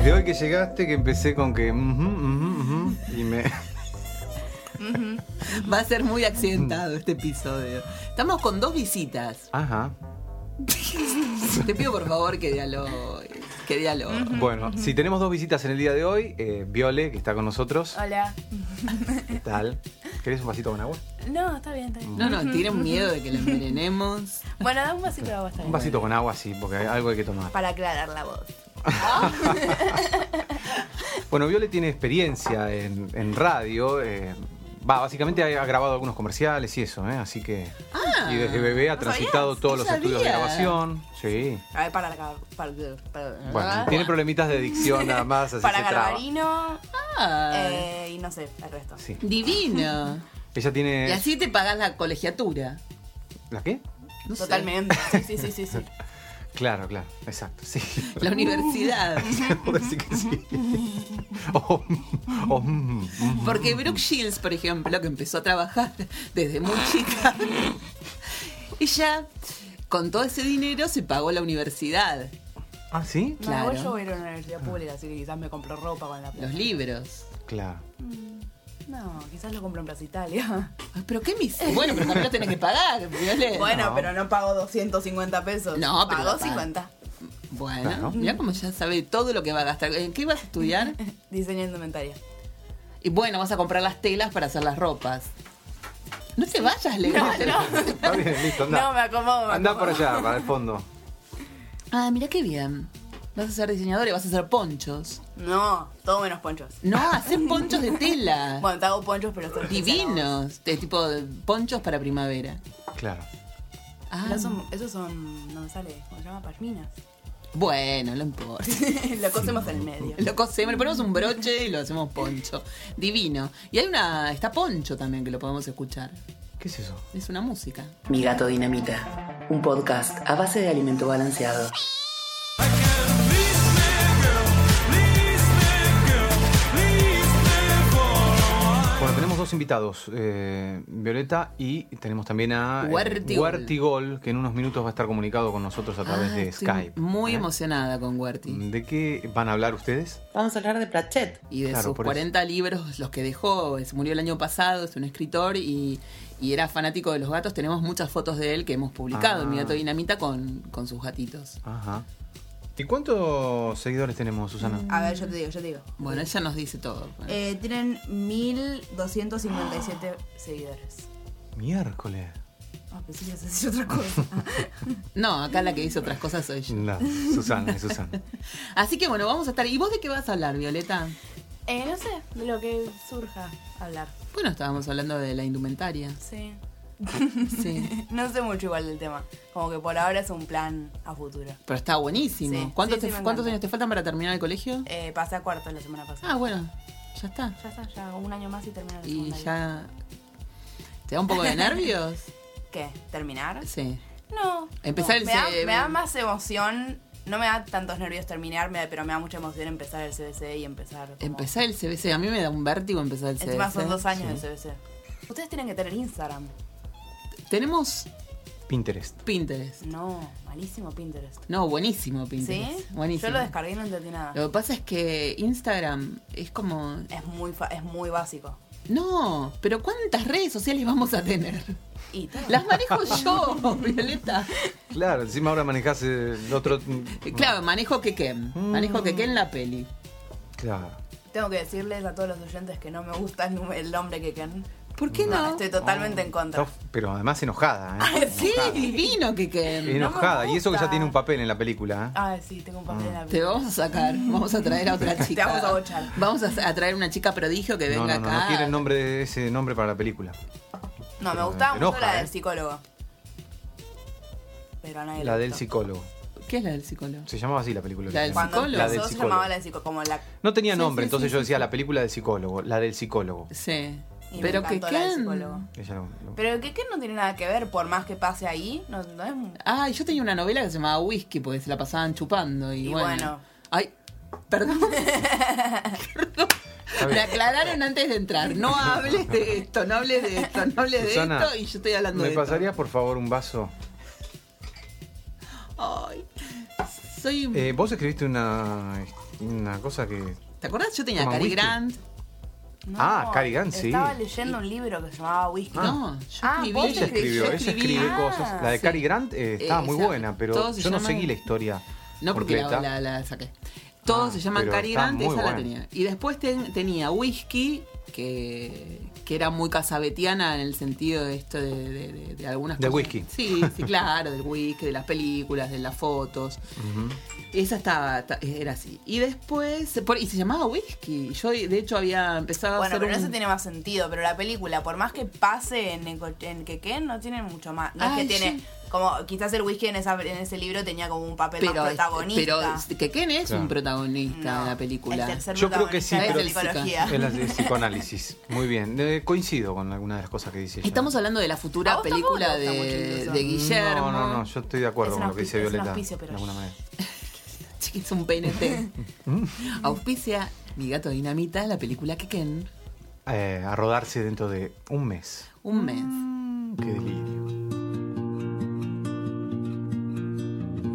Desde hoy que llegaste, que empecé con que. y me. Va a ser muy accidentado este episodio. Estamos con dos visitas. Ajá. Te pido por favor que dialogues. Que dialogues. Bueno, si tenemos dos visitas en el día de hoy, eh, Viole, que está con nosotros. Hola. ¿Qué tal? ¿Querés un vasito con agua? No, está bien, está bien. No, no, tienen miedo de que lo envenenemos. Bueno, da un vasito de agua, está bien. Un vasito con agua, sí, porque hay- algo hay que tomar. Para aclarar la voz. Bueno, Viole tiene experiencia en, en radio. eh, Va, básicamente ha, grabado algunos comerciales y eso, ¿eh? Así que. Ah, y desde bebé ha ¿no transitado sabías? todos los estudios de sabía. grabación. Sí. A ver, para. Para, para, Bueno, tiene problemitas de dicción nada más, así para. Garbarino Ah, eh, y no sé, el resto. Sí. divino. Ella tiene. Y así te pagas la colegiatura. ¿La qué? No sé. Totalmente. Sí, sí, sí, sí, sí. Claro, claro, exacto, sí. La universidad. Decir que sí. Oh, oh, mm, mm. Porque Brooke Shields, por ejemplo, que empezó a trabajar desde muy chica, ella con todo ese dinero se pagó la universidad, Ah, ¿sí? No, Claro. igual yo voy a ir a una universidad pública, así que quizás me compro ropa con la plata. los libros. Claro. No, quizás lo compro en Plaza Italia. Ay, pero qué mis... Bueno, pero también lo tenés que pagar. Bueno, No. pero no pago 250 pesos. No, pero Pago la paga. 50. Bueno, Claro. mira cómo ya sabe todo lo que va a gastar. ¿En qué vas a estudiar? Diseño indumentaria. Y bueno, vas a comprar las telas para hacer las ropas. No te vayas, Leo. Está bien, listo, anda. No, me acomodo. me Anda por allá, para el fondo. Ah, mira qué bien. Vas a ser diseñador y vas a hacer ponchos. No, todo menos ponchos. No, haces ponchos de tela. Bueno, te hago ponchos, pero son Divinos. De tipo de ponchos para primavera. Claro. Ah, Pero son, esos son, no me sale, ¿cómo se llama? Pashminas. bueno, no importa. lo cosemos en el medio. Lo cosemos, le ponemos un broche y lo hacemos poncho. Divino. Y hay una. Está poncho también que lo podemos escuchar. ¿Qué es eso? Es una música. Mi gato dinamita, un podcast a base de alimento balanceado. Dos invitados, eh, Violeta y tenemos también a eh, Huertigol. Huertigol, que en unos minutos va a estar comunicado con nosotros a través Ah, de estoy Skype. Muy ¿eh? emocionada con Huerti. ¿De qué van a hablar ustedes? Vamos a hablar de Pratchett. Y de Claro, sus por eso. 40 libros, los que dejó, se murió el año pasado, es un escritor y, y era fanático de los gatos. Tenemos muchas fotos de él que hemos publicado Ah. en Mi Gato Dinamita con, con sus gatitos. Ajá. ¿Y cuántos seguidores tenemos, Susana? A ver, yo te digo, yo te digo. Bueno, ella nos dice todo. Eh, tienen 1257 seguidores. Miércoles. Ah, pensé que ibas a decir otra cosa. No, acá la que dice otras cosas soy yo. No, Susana, es Susana. Así que bueno, vamos a estar. ¿Y vos de qué vas a hablar, Violeta? eh, no sé, de lo que surja hablar. Bueno, estábamos hablando de la indumentaria. Sí. Sí. No sé mucho igual del tema. Como que por ahora es un plan a futuro. Pero está buenísimo. Sí, ¿Cuántos, sí, te- ¿cuántos años te faltan para terminar el colegio? Eh, pasé a cuarto la semana pasada. Ah, bueno, ya está. Ya está, ya un año más y termino la Y ya. ¿Te da un poco de nervios? ¿Qué? ¿Terminar? Sí. No. Empezar no, el me, da, me da más emoción. No me da tantos nervios terminar, pero me da mucha emoción empezar el CBC y empezar. como- Empezar el CBC. A mí me da un vértigo empezar el CBC. Encima son dos años Sí. del CBC. Ustedes tienen que tener Instagram. Tenemos Pinterest. Pinterest. No, malísimo Pinterest. No, buenísimo Pinterest. ¿Sí? Buenísimo. Yo lo descargué y no entendí nada. Lo que pasa es que Instagram es como. Es muy, fa- es muy básico. No, pero ¿cuántas redes sociales vamos a tener? Y. Las manejo yo, Violeta. Claro, encima ahora manejás el otro. Claro, manejo Keken. Manejo Keken la peli. Claro. Tengo que decirles a todos los oyentes que no me gusta el, nombre que Ken. ¿Por qué no? Estoy totalmente en contra. Está- Pero además enojada, ¿eh? Sí, divino Keken. Enojada. me y eso que ya tiene un papel en la película, ¿eh? Ah, sí, tengo un papel en la Te vamos a sacar, vamos a traer a otra chica. vamos a bochar. Vamos a, a traer una chica prodigio que No, venga no, no, acá. no quiere el nombre de ese nombre para la película. No, me gustaba te mucho enoja, la ¿eh? del psicólogo. Pero a nadie La le del psicólogo. ¿Qué es la del psicólogo? Se llamaba así la película. La del psicólogo. La del se psicólogo. llamaba la del psicólogo. Como la... No tenía Sí, nombre, sí, entonces sí, yo decía sí. la película del psicólogo, la del psicólogo. Sí. Y me Pero que Ken. lo- Pero que Ken no tiene nada que ver, por más que pase ahí. No, no es... Ah, y yo tenía una novela que se llamaba Whisky porque se la pasaban chupando. Y, Y bueno. bueno. Ay, perdón. Perdón. Me aclararon antes de entrar. No hables de esto, no hables de esto, no hables de Susana, esto. Y yo estoy hablando ¿Me de pasarías por favor un vaso? esto. Ay. Soy. Eh, vos escribiste una una cosa que. ¿Te acordás? Yo tenía Cary. Grant. No, Ah, Cary Grant, sí. Estaba leyendo un libro que se llamaba Whisky. No, yo Ah, escribí. vos Ella escribió, yo ella escribí- escribe Ah, cosas. La de sí. Cary Grant eh, estaba Eh, muy esa- buena, pero yo no seguí la historia. No porque la, completa. la- la saqué. Todos Ah, se llaman Cary Grant, muy esa la tenía. Y después ten- tenía Whisky, que, que era muy casabetiana en el sentido de esto de, de- de- de algunas cosas. whisky. Sí, sí, claro, del whisky, de las películas, de las fotos. Esa estaba, ta- era así. Y después, por- y se llamaba Whisky. Yo, de hecho, había empezado a Bueno, hacer pero un... eso tiene más sentido. Pero la película, por más que pase en, Eco- en Quequén, no tiene mucho más. No Ay, es que tiene. Como quizás el whisky en, esa, en ese libro tenía como un papel pero, más protagonista. pero que Ken es Claro. un protagonista No, de la película. El tercer Yo creo que sí, pero- es de psicoanálisis. Muy bien. Eh, coincido con alguna de las cosas que dice. Estamos hablando de la ¿A futura película de, Guillermo. No, no, no, yo estoy de acuerdo Es con lo que dice auspicio- es un Violeta. auspicio, pero de alguna manera. Es un PNT. Auspicia Mi gato dinamita, la película que Ken. Eh, a rodarse dentro de un mes. Un mes. Qué delirio.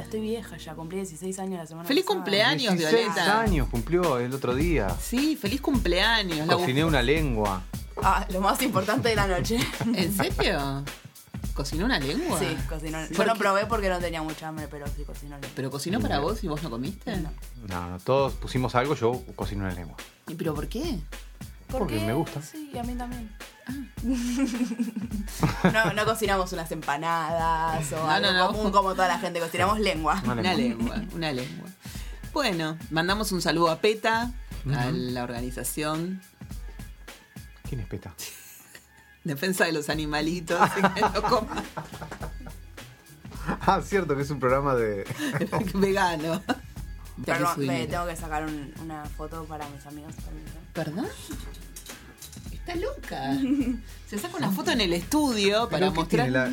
estoy vieja ya, cumplí 16 años la semana Feliz pasada. cumpleaños, 16 Violeta. años cumplió el otro día. Sí, feliz cumpleaños. La Cociné una lengua. Ah, lo más importante de la noche. ¿En serio? ¿Cocinó una lengua? Sí, cocinó. Yo ¿Por no probé porque no tenía mucha hambre, pero sí cocinó. ¿Pero cocinó para vos y vos no comiste? No. No, no, todos pusimos algo, yo cocino una lengua. ¿Y pero por qué? Porque me gusta. Sí, y a mí también. Ah. no, no cocinamos unas empanadas o No, algo no, no. común como toda la gente. Cocinamos lengua. Una Una lengua. lengua, una lengua. Bueno, mandamos un saludo a PETA, a la organización ¿Quién es Peta? Defensa de los Animalitos. Ah, cierto que es un programa de. vegano. Perdón, me tengo que sacar un- una foto para mis amigos. permiso. ¿Perdón? Está loca. Se saca una foto en el estudio para Pero ¿qué mostrar. la-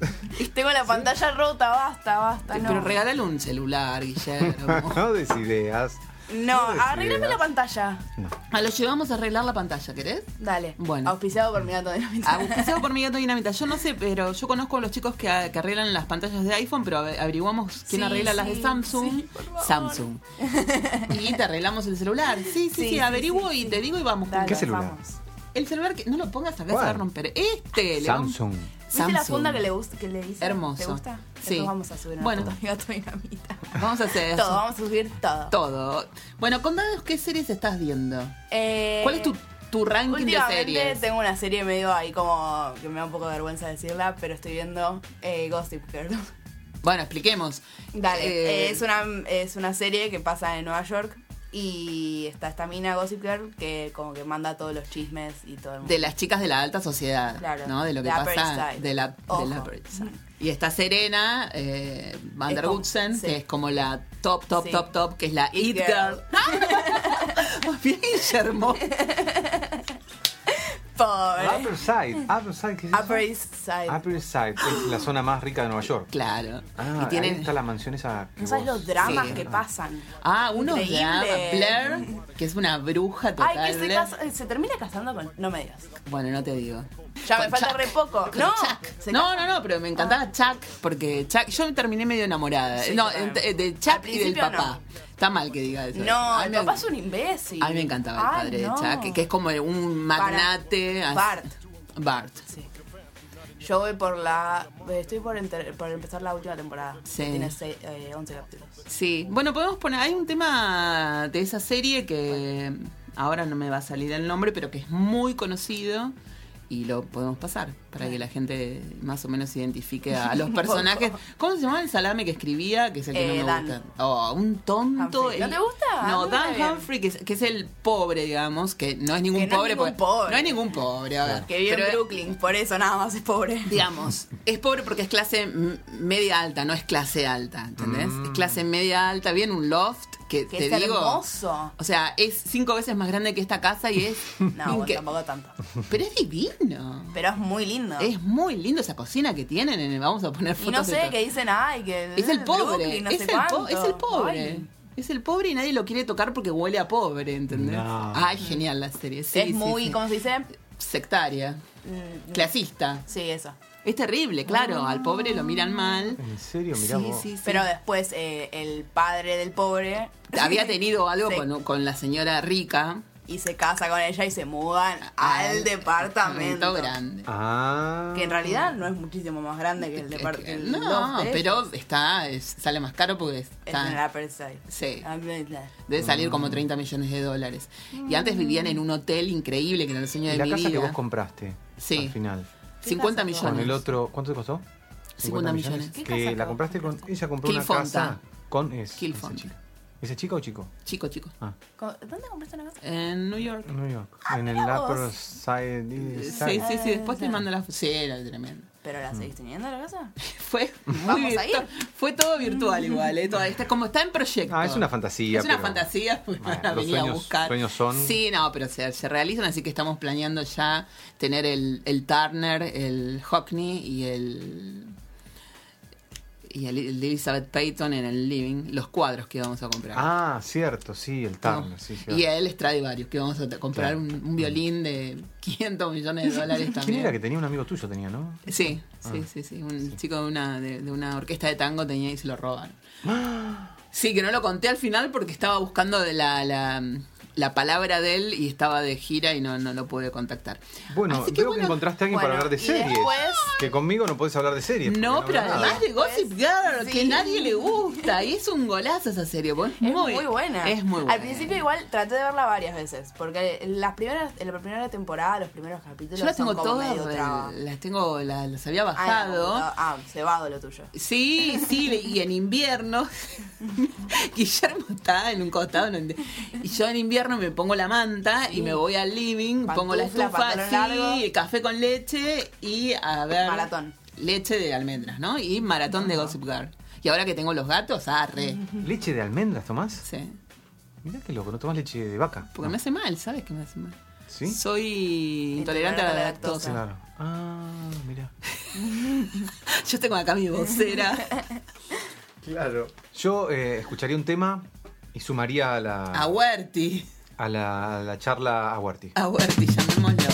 Tengo la pantalla rota, basta, basta. Pero no. regálale un celular, Guillermo. no des ideas. No, arreglame la pantalla. No. Ah, lo llevamos a arreglar la pantalla, ¿querés? Dale. Bueno. Auspiciado por mi gato de la Auspiciado por mi gato dinamita. Yo no sé, pero yo conozco a los chicos que, que arreglan las pantallas de iPhone, pero ave- averiguamos quién Sí, arregla las de sí, Samsung. sí, por favor. Samsung. Y te arreglamos el celular. Sí, sí, sí, Sí, sí, averiguo sí, y sí. te digo y vamos. Dale, ¿Qué celular? vamos. El celular que no lo pongas acá se va a romper. Este, le vamos- Samsung. ¿Viste la funda que le, gusta, que le hice? Hermoso. ¿Te gusta? Sí. Después vamos a subir una Bueno. foto gato dinamita. Vamos a hacer Todo, vamos a subir todo. todo. Bueno, contanos qué series estás viendo. Eh, ¿Cuál es tu, tu ranking de series? tengo una serie medio ahí como que me da un poco de vergüenza decirla, pero estoy viendo eh, Gossip Girl. Bueno, expliquemos. Dale, eh, es, una, es una serie que pasa en Nueva York y está esta mina Gossip Girl que como que manda todos los chismes y todo el mundo. de las chicas de la alta sociedad, Claro, ¿no? De lo que de pasa de la, de Ojo. la East Side. Y está Serena eh, Van der Woodsen, sí. que es como la top, top, Sí. top, top, que es la It It Girl. Bien, Guillermo. Pobre. Upper Side. Upper Side, ¿qué es eso? Upper East Side. Upper Side es la zona más rica de Nueva York. Claro. Ah, y tienen, ahí está la mansión esa. que No sabes vos- los dramas Sí. que pasan. Ah, Increíble. dramas. Blair, que es una bruja total. Ay, que se, casa- se termina casando con... No me digas. Bueno, no te digo. Ya me Con falta Chuck. re poco. Con No, Chuck. se no, no, no, pero me encantaba Chuck porque Chuck, yo me terminé medio enamorada. Sí, no, yo también. ent- de Al Chuck y del principio papá. Está mal que diga eso. No, el papá es un imbécil. A mí me encantaba el padre de Chuck, que es como un magnate. Bart. Bart. Sí. Yo voy por la... Estoy por, enter- por empezar la última temporada. Sí. Tiene seis- eh, 11 capítulos. Sí, bueno, podemos poner, hay un tema de esa serie que ahora no me va a salir el nombre, pero que es muy conocido y lo podemos pasar para que la gente más o menos identifique a los personajes. ¿Cómo se llamaba el salame que escribía? Que es el que Eh, no me Dan. gusta. Oh, un tonto. ¿No te gusta? No, me Dan. Humphrey, que es, que es el pobre, digamos, que no es ningún Que no es pobre. ningún porque- pobre. No es ningún pobre, a ver. Que vive Pero- en Brooklyn, por eso nada más es pobre. digamos, es pobre porque es clase media alta, no es clase alta, ¿entendés? Es clase media alta, bien un loft que, Que te es digo. hermoso. O sea, es cinco veces más grande que esta casa y es. No, tampoco tanto. Pero es divino. Pero es muy lindo. Es muy lindo esa cocina que tienen. en el- vamos a poner y fotos no de sé, que dicen, ay, que... Es el pobre. Brooklyn, no es, sé el po- es el pobre. Ay. Es el pobre y nadie lo quiere tocar porque huele a pobre, ¿entendés? No. Ay, genial la serie. Sí, es sí, muy, sí. ¿cómo se dice? sectaria, Mm, clasista. Sí, eso. Es terrible, claro. Al pobre lo miran mal. ¿En serio? Mirá Sí, vos. sí, sí. Pero después eh, el padre del pobre... había tenido algo Sí. con, con la señora rica. Y se casa con ella y se mudan al departamento. grande. Ah. Que en realidad no es muchísimo más grande que el departamento. No, pero está, es- sale más caro porque Es está, en el Upper Side. Sí. Ah, debe salir como 30 millones de dólares. Y antes vivían en un hotel increíble que era el sueño ¿Y de la mi casa que vos compraste? Sí. Al final. 50 casa millones. Con el otro, ¿cuánto te costó? 50 millones. ¿Qué Que casa la que compraste con. Ella compró una Kilfonta. casa con es, esa chica. ¿Esa chica o chico? Chico, chico. Ah, Co- ¿Dónde compraste una casa? En New York. en New York. Ah, en el mirá vos. Upper Side. Sí, Side. sí, sí. Después te ya. mando la. Sí, era tremendo. ¿Pero la seguís teniendo la casa? Fue muy ¿Vamos a ir? Fue todo virtual igual, ¿eh? Todo- está como está en proyecto. Ah, es una fantasía, Es una pero- fantasía, pues Bueno, van a venir a buscar. sueños son- Sí, no, pero se, se realizan, así que estamos planeando ya tener el, el Turner, el Hockney y el y el, de Elizabeth Payton en el living, los cuadros que vamos a comprar. Ah, cierto, sí, el ¿no? Turner. Sí, cierto. y el Stradivarius, que vamos a comprar Claro. un, un violín de 500 millones de dólares también. ¿Quién era que tenía un amigo tuyo? Tenía, ¿no? Sí, Ah. sí, sí, sí. Un chico de una, de, de una orquesta de tango tenía y se lo robaron. Sí, que no lo conté al final porque estaba buscando de la, la, la palabra de él y estaba de gira y no, no lo pude contactar. Bueno, Así que veo bueno, que encontraste a alguien bueno, para hablar de series. después- Que conmigo no podés hablar de series. No, pero además de Gossip Girl, que Sí. nadie le gusta. Y es un golazo esa serie. pues, Es muy, buena. Es muy buena. Al principio igual traté de verla varias veces, porque las primeras, en la primera temporada, los primeros capítulos Yo las tengo todas, las tengo, las, las había bajado. no, ah, cebado lo tuyo. Sí, sí, y en invierno, Guillermo está en un costado, y yo en invierno me pongo la manta y me voy al living, pongo la estufa, sí, café con leche y a ver. Maratón. Leche de almendras, ¿no? Y maratón de Gossip Girl. Y ahora que tengo los gatos, arre. ¿Leche de almendras, Tomás? Sí. Mirá que loco, no tomás leche de vaca. Porque me hace mal, ¿sabes que me hace mal? ¿Sí? Soy intolerante a la, lactosa. Ah, mira. Yo tengo acá mi vocera. claro. Yo eh, escucharía un tema y sumaría a la. A Huerti a la, a la charla a Huerti. A Huerti, llamémosla.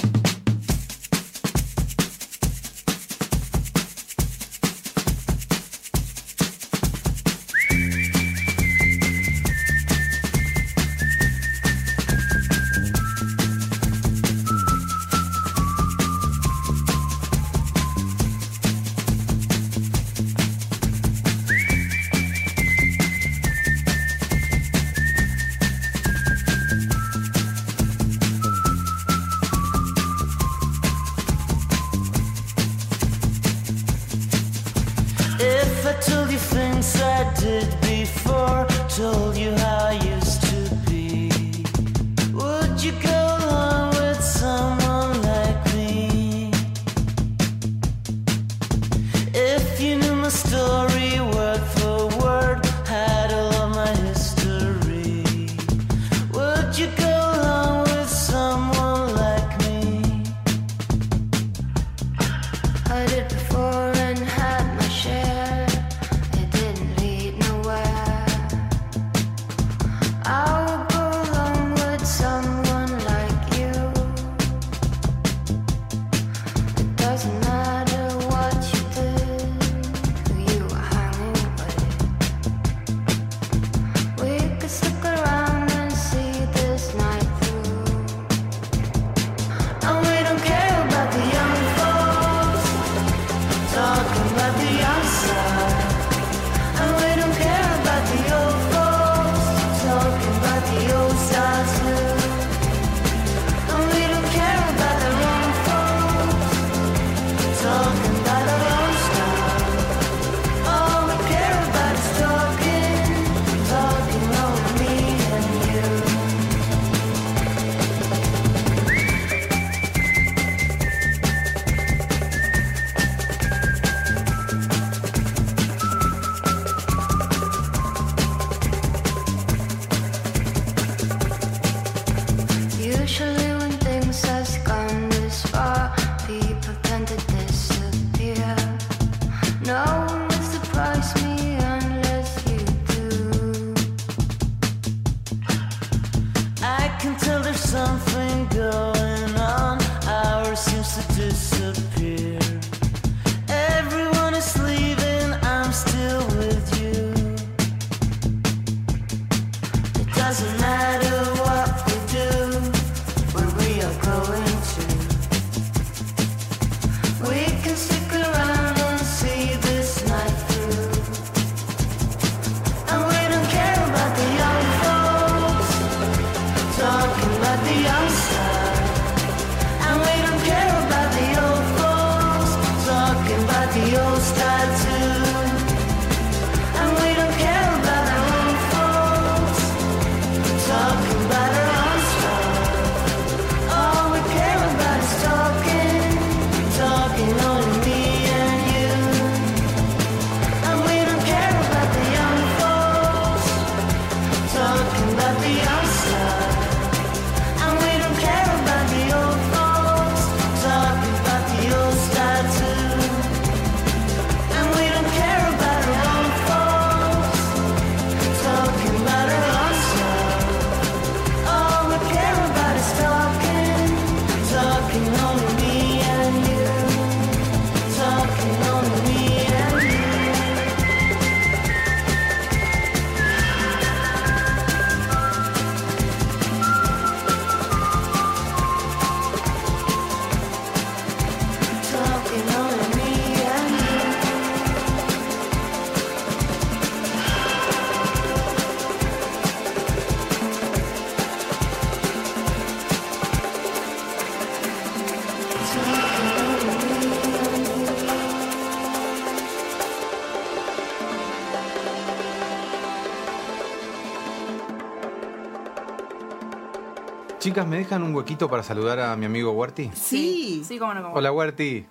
¿me dejan un huequito para saludar a mi amigo Huerti? Sí. Sí, cómo no. Cómo. Hola, Huerti.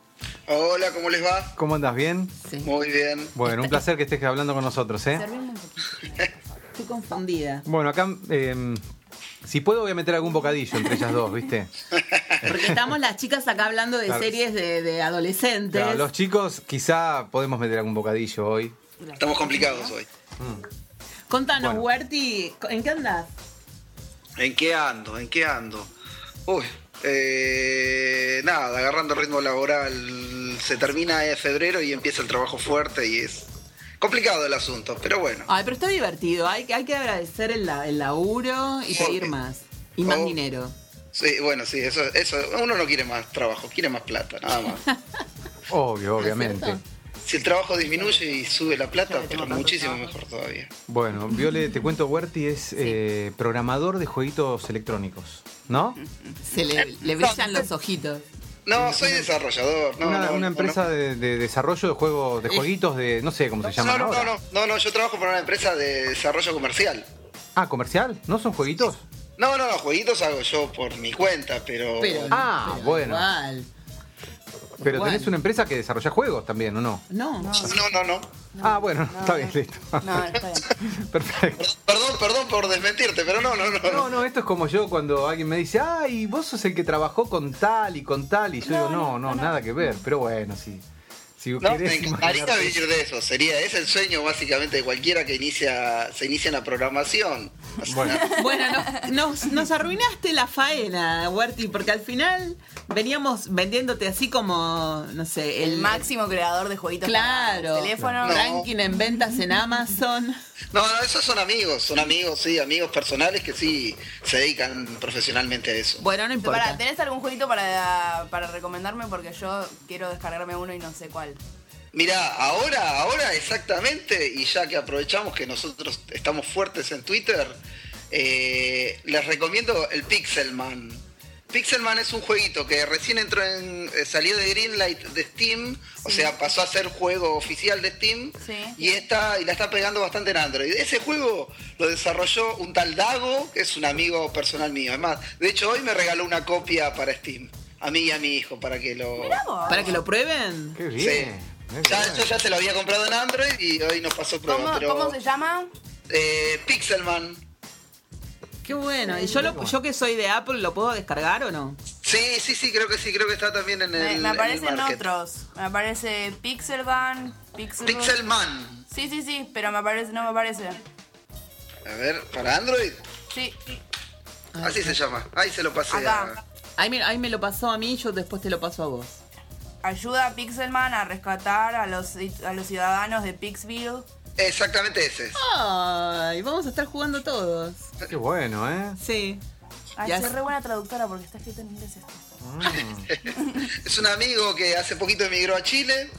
Hola, ¿cómo les va? ¿Cómo andas? ¿Bien? Sí. Muy bien. Bueno, un placer que estés hablando con nosotros, ¿eh? Estoy confundida. Bueno, acá, em, si puedo, voy a meter algún bocadillo entre ellas dos, ¿viste? Porque estamos las chicas acá hablando de series de, adolescentes. Claro, los chicos quizá podemos meter algún bocadillo hoy. Estamos complicados hoy. Contanos, bueno. ¿en qué andas? ¿En qué ando? ¿En qué ando? Uy, eh, nada, agarrando ritmo laboral. Se termina en febrero y empieza el trabajo fuerte y es complicado el asunto, pero bueno. Ay, pero está divertido. Hay, que- hay que agradecer el, la- el laburo y Sí. pedir más. Y más Oh. dinero. Sí, bueno, sí, eso, eso, uno no quiere más trabajo, quiere más plata, nada más. Obvio, obviamente. Si el trabajo disminuye y sube la plata, pero muchísimo trabajo. mejor todavía. Bueno, Viole, te cuento, Huerti es eh, programador de jueguitos electrónicos, ¿no? Se le, le brillan los ojitos. No, soy desarrollador, no, una, no, una empresa no. de, de desarrollo de juegos, de jueguitos de, no sé cómo se llaman No, no, ahora. no, no, no, no, yo trabajo para una empresa de desarrollo comercial. Ah, comercial, ¿no son jueguitos? No, no, no, jueguitos hago yo por mi cuenta, pero... Pero, Ah, pero bueno. igual. Pero Bueno. tenés una empresa que desarrolla juegos también, ¿o no? No. No, no, no. ah, bueno, no, está no. bien, listo. No, está bien. Perfecto. Perdón, perdón por desmentirte, pero no, no, no. No, no, esto es como yo cuando alguien me dice, ay, vos sos el que trabajó con tal y con tal, y yo digo, no, no, nada que ver, pero bueno, sí. Si No, me encantaría vivir de eso. Sería, es el sueño básicamente de cualquiera que inicia, se inicia en la programación. Bueno, Bueno, no- nos, nos arruinaste la faena, Huerti, porque al final veníamos vendiéndote así como, no sé, El máximo creador de jueguitos Claro. para el teléfono. No. ranking en ventas en Amazon. No, no, esos son amigos, son amigos, sí, amigos personales que sí se dedican profesionalmente a eso. Bueno, no importa. Pará, ¿tenés algún jueguito para, para recomendarme? Porque yo quiero descargarme uno y no sé cuál. Mirá, ahora, ahora exactamente, y ya que aprovechamos que nosotros estamos fuertes en Twitter, eh, les recomiendo el Pixelman. Pixelman es un jueguito que recién entró en. eh, salió de Greenlight de Steam, o sea, pasó a ser juego oficial de Steam. Sí. Y está, y la está pegando bastante en Android. Ese juego lo desarrolló un tal Dago, que es un amigo personal mío. Además, de hecho, hoy me regaló una copia para Steam. A mí y a mi hijo, para que lo. Para que lo prueben. qué Sí. bien. Ya, yo ya se lo había comprado en Android y hoy nos pasó prueba. ¿Cómo, pero, cómo se llama? eh, Pixelman. Qué bueno. ¿Y yo, lo, yo que soy de Apple, lo puedo descargar o no? Sí, sí, sí, creo que sí, creo que está también en el. Me, aparecen otros. Me aparece Pixelban, Pixel... Pixelman. Sí, sí, sí, pero me aparece, no me aparece. A ver, para Android. Sí, Así se llama. Ahí se lo pasé. Acá. a- Ahí me, ahí me lo pasó a mí, yo después te lo paso a vos. Ayuda a Pixelman a rescatar a los, a los ciudadanos de Pixville. Exactamente ese. es. Ay, vamos a estar jugando todos. Qué bueno, ¿eh? Sí. Ay, Ya soy re buena traductora porque está escrito en inglés esto. Es un amigo que hace poquito emigró a Chile.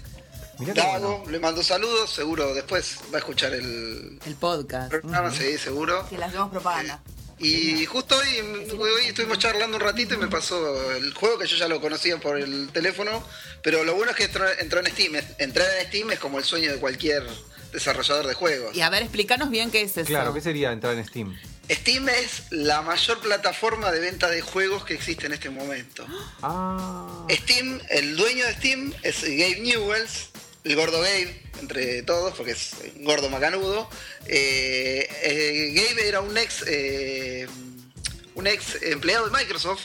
Dago, bueno. le mando saludos. Seguro después va a escuchar el El podcast. programa, sí, seguro. Que le hacemos propaganda. Y justo hoy, hoy estuvimos charlando un ratito y me pasó el juego que yo ya lo conocía por el teléfono, pero lo bueno es que entró, entró en Steam. Entrar en Steam es como el sueño de cualquier desarrollador de juegos. Y a ver, explícanos bien qué es eso. Claro, ¿qué sería entrar en Steam? Steam es la mayor plataforma de venta de juegos que existe en este momento. Ah. Steam, el dueño de Steam es Gabe Newells, el gordo Gabe, entre todos, porque es un gordo macanudo. Eh, eh, Gabe era un ex, eh, un ex empleado de Microsoft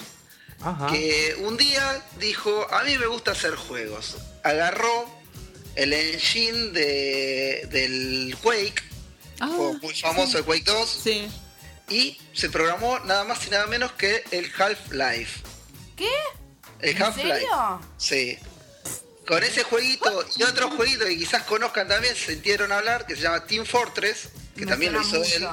Ajá. que un día dijo, a mí me gusta hacer juegos. Agarró el engine de, del Quake, Ah, muy famoso el Quake 2, Sí. y se programó nada más y nada menos que el Half-Life. ¿Qué? El ¿En Half-Life. serio? Sí. Con ese jueguito y otro jueguito que quizás conozcan también, se sintieron hablar, que se llama Team Fortress, que Me también lo hizo él.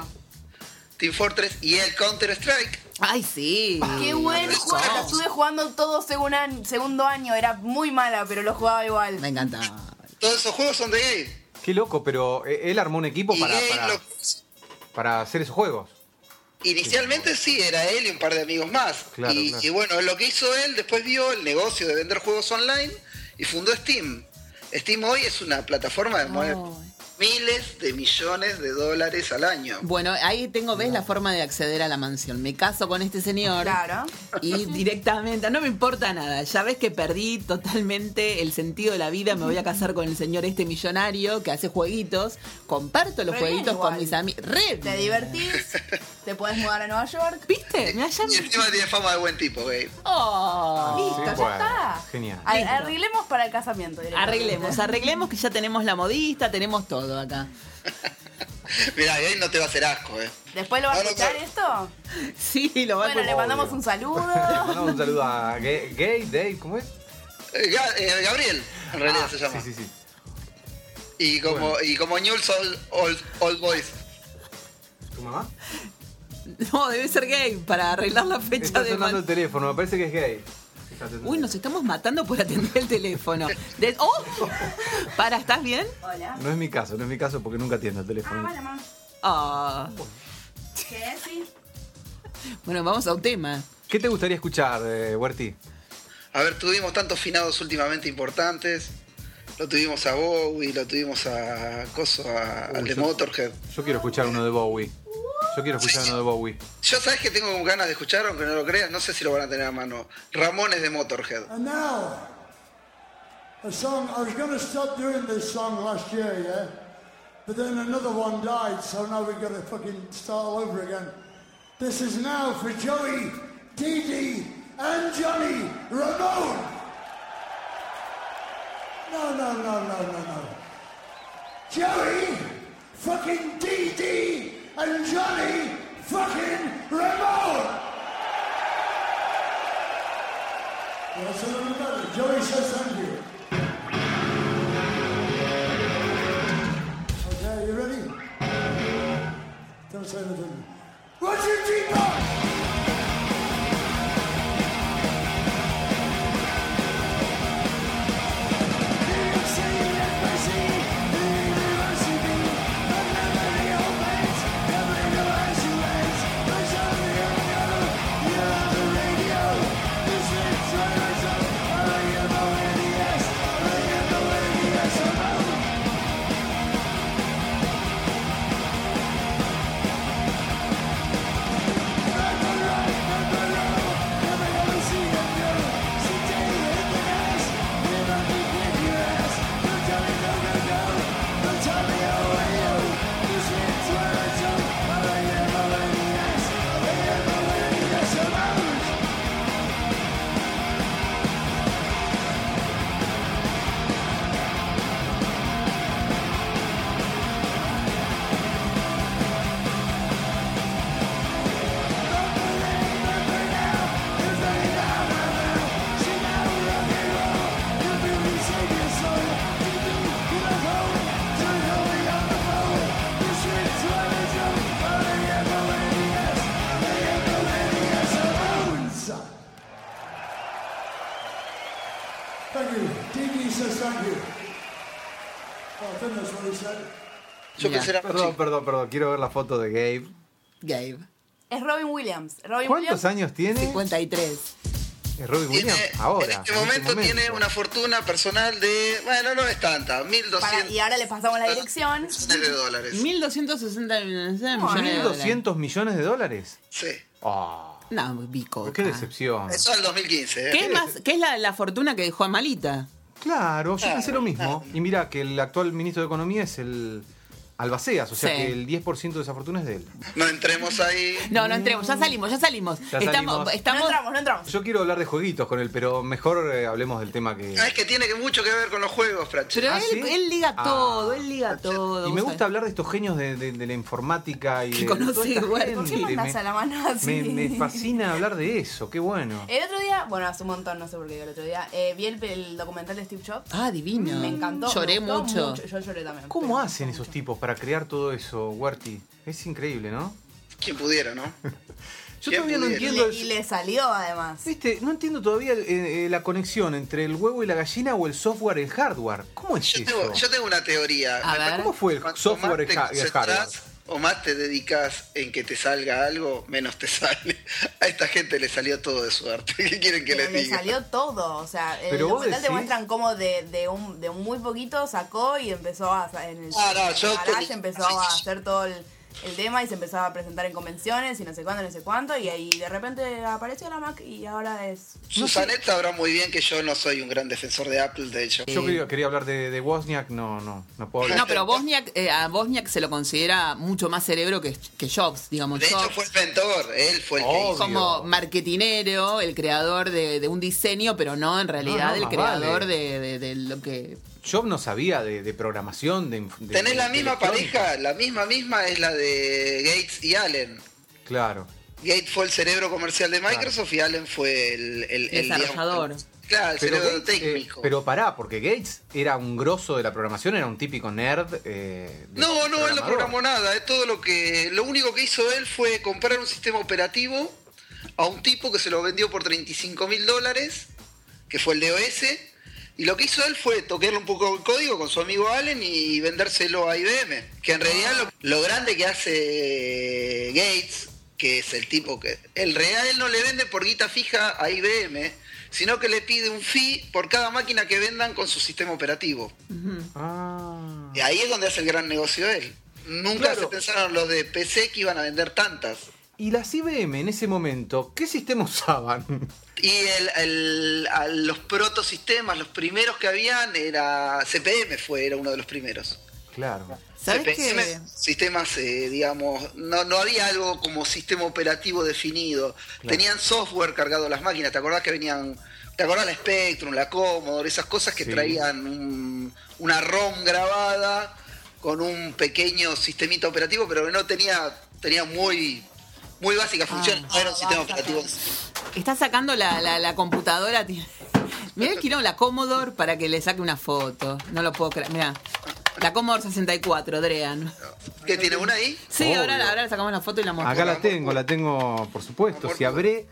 Team Fortress y el Counter Strike. Ay, sí. Qué buen juego. Estuve jugando todo segun an- segundo año. Era muy mala, pero lo jugaba igual. Me encanta. Todos esos juegos son de Gabe. Qué loco, pero eh, él armó un equipo Y para, para, lo- para hacer esos juegos. Inicialmente sí, era él y un par de amigos más. Claro, y, claro. y bueno, lo que hizo él, después vio el negocio de vender juegos online y fundó Steam. Steam hoy es una plataforma de Ay. miles de millones de dólares al año. Bueno, ahí tengo, ¿ves la forma de acceder a la mansión? Me caso con este señor. Claro. Y directamente, no me importa nada. Ya ves que perdí totalmente el sentido de la vida. Me voy a casar con el señor este millonario que hace jueguitos. Comparto los Re jueguitos con mis amigos. Te divertís, te podés mudar a Nueva York. ¿Viste? Me hallan. Y encima tiene fama de buen tipo, Gabe. Oh. Listo, ya bueno, está. Genial. Ar-. Arreglemos para el casamiento. directamente. Arreglemos, arreglemos que ya tenemos la modista, tenemos todo acá. Mira, y ahí no te va a hacer asco, ¿eh? ¿Después lo va a No, no, escuchar no. esto? Sí, lo va Bueno, a le mandamos un Le saludo. mandamos un saludo a Gay, Gay, Dave, ¿cómo es? Eh, eh, Gabriel, en realidad se llama. Sí, sí, sí. Y como, y como News Old, Old, Old Boys. ¿Tu mamá? No, debe ser gay para arreglar la fecha Está de sonando el teléfono, me parece que es gay. Uy, nos estamos matando por atender el teléfono. De- ¡Oh! Para, ¿estás bien? Hola. No es mi caso, no es mi caso porque nunca atiendo el Ah, teléfono. Ah. ¿Qué? Sí. Bueno, vamos a un tema. ¿Qué te gustaría escuchar, eh, Huerti? A ver, tuvimos tantos finados últimamente importantes. Lo tuvimos a Bowie, lo tuvimos a Coso, a- al de yo- Motorhead. Yo quiero escuchar uno de Bowie. Yo quiero escuchar uno de Bowie. Yo sabes que tengo ganas de escuchar, aunque no lo creas, no sé si lo van a tener a mano. Ramones de Motorhead. And now, a song, I was going to stop doing this song last year, yeah? But then another one died, so now we've got to fucking start all over again. This is now for Joey, Dee Dee, and Johnny Ramone. No, no, no, no, no, no. Joey, fucking Dee Dee, and Johnny fucking Ramone. A little better. Joey says thank you. Okay, you ready? Don't say anything. Roger Deepak! Thank Perdón, perdón, perdón. Quiero ver la foto de Gabe. Gabe. Es Robin Williams. Robin ¿Cuántos Williams. años tiene? 53. Es Robin Tiene, Williams. Ahora. en este momento tiene una fortuna personal de, bueno, no es tanta, 1200 Para- y ahora le pasamos la dirección. millones de dólares. 1260 millones de dólares. 1.200 millones de dólares. Sí. Ah, No, bico. qué decepción. Eso es el 2015, ¿eh? ¿Qué es más? ¿Qué es la, la fortuna que dejó a Malita? Claro, yo Claro, pensé lo mismo. Y mira que el actual ministro de Economía es el Albaceas, o sea Sí. que el 10% de esa fortuna es de él. No entremos ahí. No, no entremos, ya salimos, ya salimos. Ya estamos, salimos. No entramos, no entramos. Yo quiero hablar de jueguitos con él, pero mejor eh, hablemos del tema que... Ah, es que tiene mucho que ver con los juegos, Frachi. Pero ¿Ah, él, sí? él liga Ah. todo, él liga todo. Y me gusta hablar de estos genios de, de- de la informática y Que de conoce igual. ¿Por qué mandás me, a la mano así? me- me fascina hablar de eso, qué bueno. El otro día, bueno, hace un montón, no sé por qué el otro día, eh, vi el, el documental de Steve Jobs. Ah, divino. Me encantó. Lloré me mucho. Yo lloré también. ¿Cómo hacen esos mucho. tipos para crear todo eso, Huerti? Es increíble, ¿no? Quien pudiera, ¿no? Yo ¿Quién todavía no? Y entiendo... le, y le salió además. Viste, no entiendo todavía eh, eh, la conexión entre el huevo y la gallina o el software y el hardware. ¿Cómo es Yo eso? tengo, yo tengo una teoría. A Me ver. ¿Cómo fue el software y el hardware? O más te dedicas en que te salga algo, menos te sale. A esta gente le salió todo de suerte. ¿Qué quieren que les le diga? salió todo, o sea, el Pero vos documental te muestran cómo de, de, un, de un muy poquito sacó y empezó a en el, Ah, no, yo en el garage te- empezó a hacer todo el, el tema y se empezó a presentar en convenciones y no sé cuándo, no sé cuánto y ahí de repente apareció la Mac y ahora es Susanet sabrá muy bien que yo no soy un gran defensor de Apple, de hecho. Yo quería, quería hablar de, de Wozniak, no, no, no puedo hablar. No, pero Bosniak, eh, a Bosniak se lo considera mucho más cerebro que, que Jobs, digamos. De hecho fue el inventor, él fue el que Obvio. hizo. como marketinero, el creador de, de un diseño, pero no en realidad No, no, el creador vale. de, de- de lo que yo no sabía de, de programación, de, Tenés la misma electrónica. pareja, la misma misma es la de Gates y Allen. Claro. Gates fue el cerebro comercial de Microsoft y Allen fue el, el, el, Desarrollador. claro, el Pero, cerebro Gates, eh, técnico. pero pará, porque Gates era un grosso de la programación, era un típico nerd. eh, No, no, él no programó nada. Es todo lo que. Lo único que hizo él fue comprar un sistema operativo a un tipo que se lo vendió por 35 mil dólares, que fue el DOS. Y lo que hizo él fue tocarle un poco el código con su amigo Allen y vendérselo a IBM. Que en realidad lo, lo grande que hace Gates, que es el tipo que. El real él no le vende por guita fija a IBM, sino que le pide un fee por cada máquina que vendan con su sistema operativo. Ah. Y ahí es donde hace el gran negocio él. Nunca Claro. se pensaron los de PC que iban a vender tantas. Y las IBM en ese momento, ¿qué sistema usaban? Y el, el- a los protosistemas, los primeros que habían, era CPM fue, era uno de los primeros. Claro. ¿Sabes CPM, qué? sistemas, eh, digamos, no, no había algo como sistema operativo definido. Tenían software cargado a las máquinas, ¿te acordás que venían, te acordás la Spectrum, la Commodore, esas cosas que Sí. traían un- una ROM grabada con un pequeño sistemita operativo, pero que no tenía, tenía muy, muy básicas funciones, no era un sistema operativo. Está sacando la, la, la computadora. Mirá el quilombo, la Commodore para que le saque una foto. No lo puedo creer. Mirá. La Commodore 64, Drean. ¿Qué tiene una ahí? Sí, Obvio. ahora, ahora le sacamos la foto y la mostramos. Acá la tengo, la tengo, por supuesto. Si habré.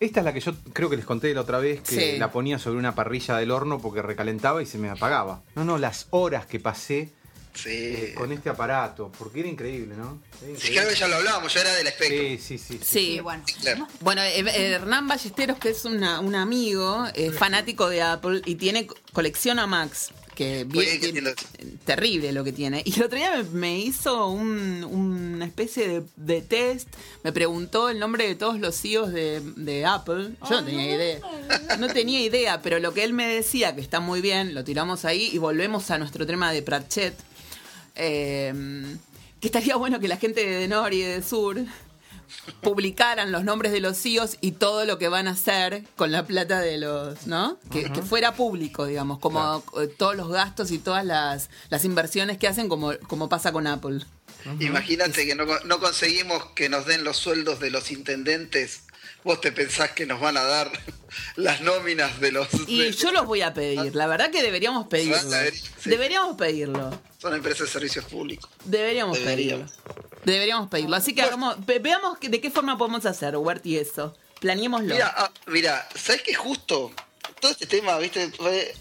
Esta es la que yo creo que les conté la otra vez, que Sí. la ponía sobre una parrilla del horno porque recalentaba y se me apagaba. No, no, las horas que pasé Sí. eh, con este aparato, porque era increíble, ¿no? Era Sí, increíble. creo que ya lo hablábamos, ya era del Spectrum. Sí, sí, sí. sí. Sí. Sí, bueno. Claro. Bueno, eh, Hernán Ballesteros, que es una- un amigo, es fanático de Apple y tiene colección a Max. Que bien, terrible lo que tiene. Y el otro día me, me hizo un- una especie de, de test, me preguntó el nombre de todos los CEOs de, de Apple. Yo no tenía idea. No tenía idea, pero lo que él me decía, que está muy bien, lo tiramos ahí y volvemos a nuestro tema de Pratchett. Eh, que estaría bueno que la gente de Nor y de Sur publicaran los nombres de los CEOs y todo lo que van a hacer con la plata de los, ¿no? Que, que fuera público, digamos, como todos los gastos y todas las, las inversiones que hacen, como, como pasa con Apple. Imagínate que no, no conseguimos que nos den los sueldos de los intendentes. Vos te pensás que nos van a dar las nóminas de los... Y de- yo los voy a pedir, la verdad que deberíamos pedirlo. Sí. Deberíamos pedirlo. Son empresas de servicios públicos. Deberíamos Deberíamos. pedirlo. Deberíamos pedirlo. Así que hagamos, ve- veamos que- de qué forma podemos hacer, Hubert, y eso. Planeémoslo. Mira, ah, mira, ¿sabes qué justo? Todo este tema, viste,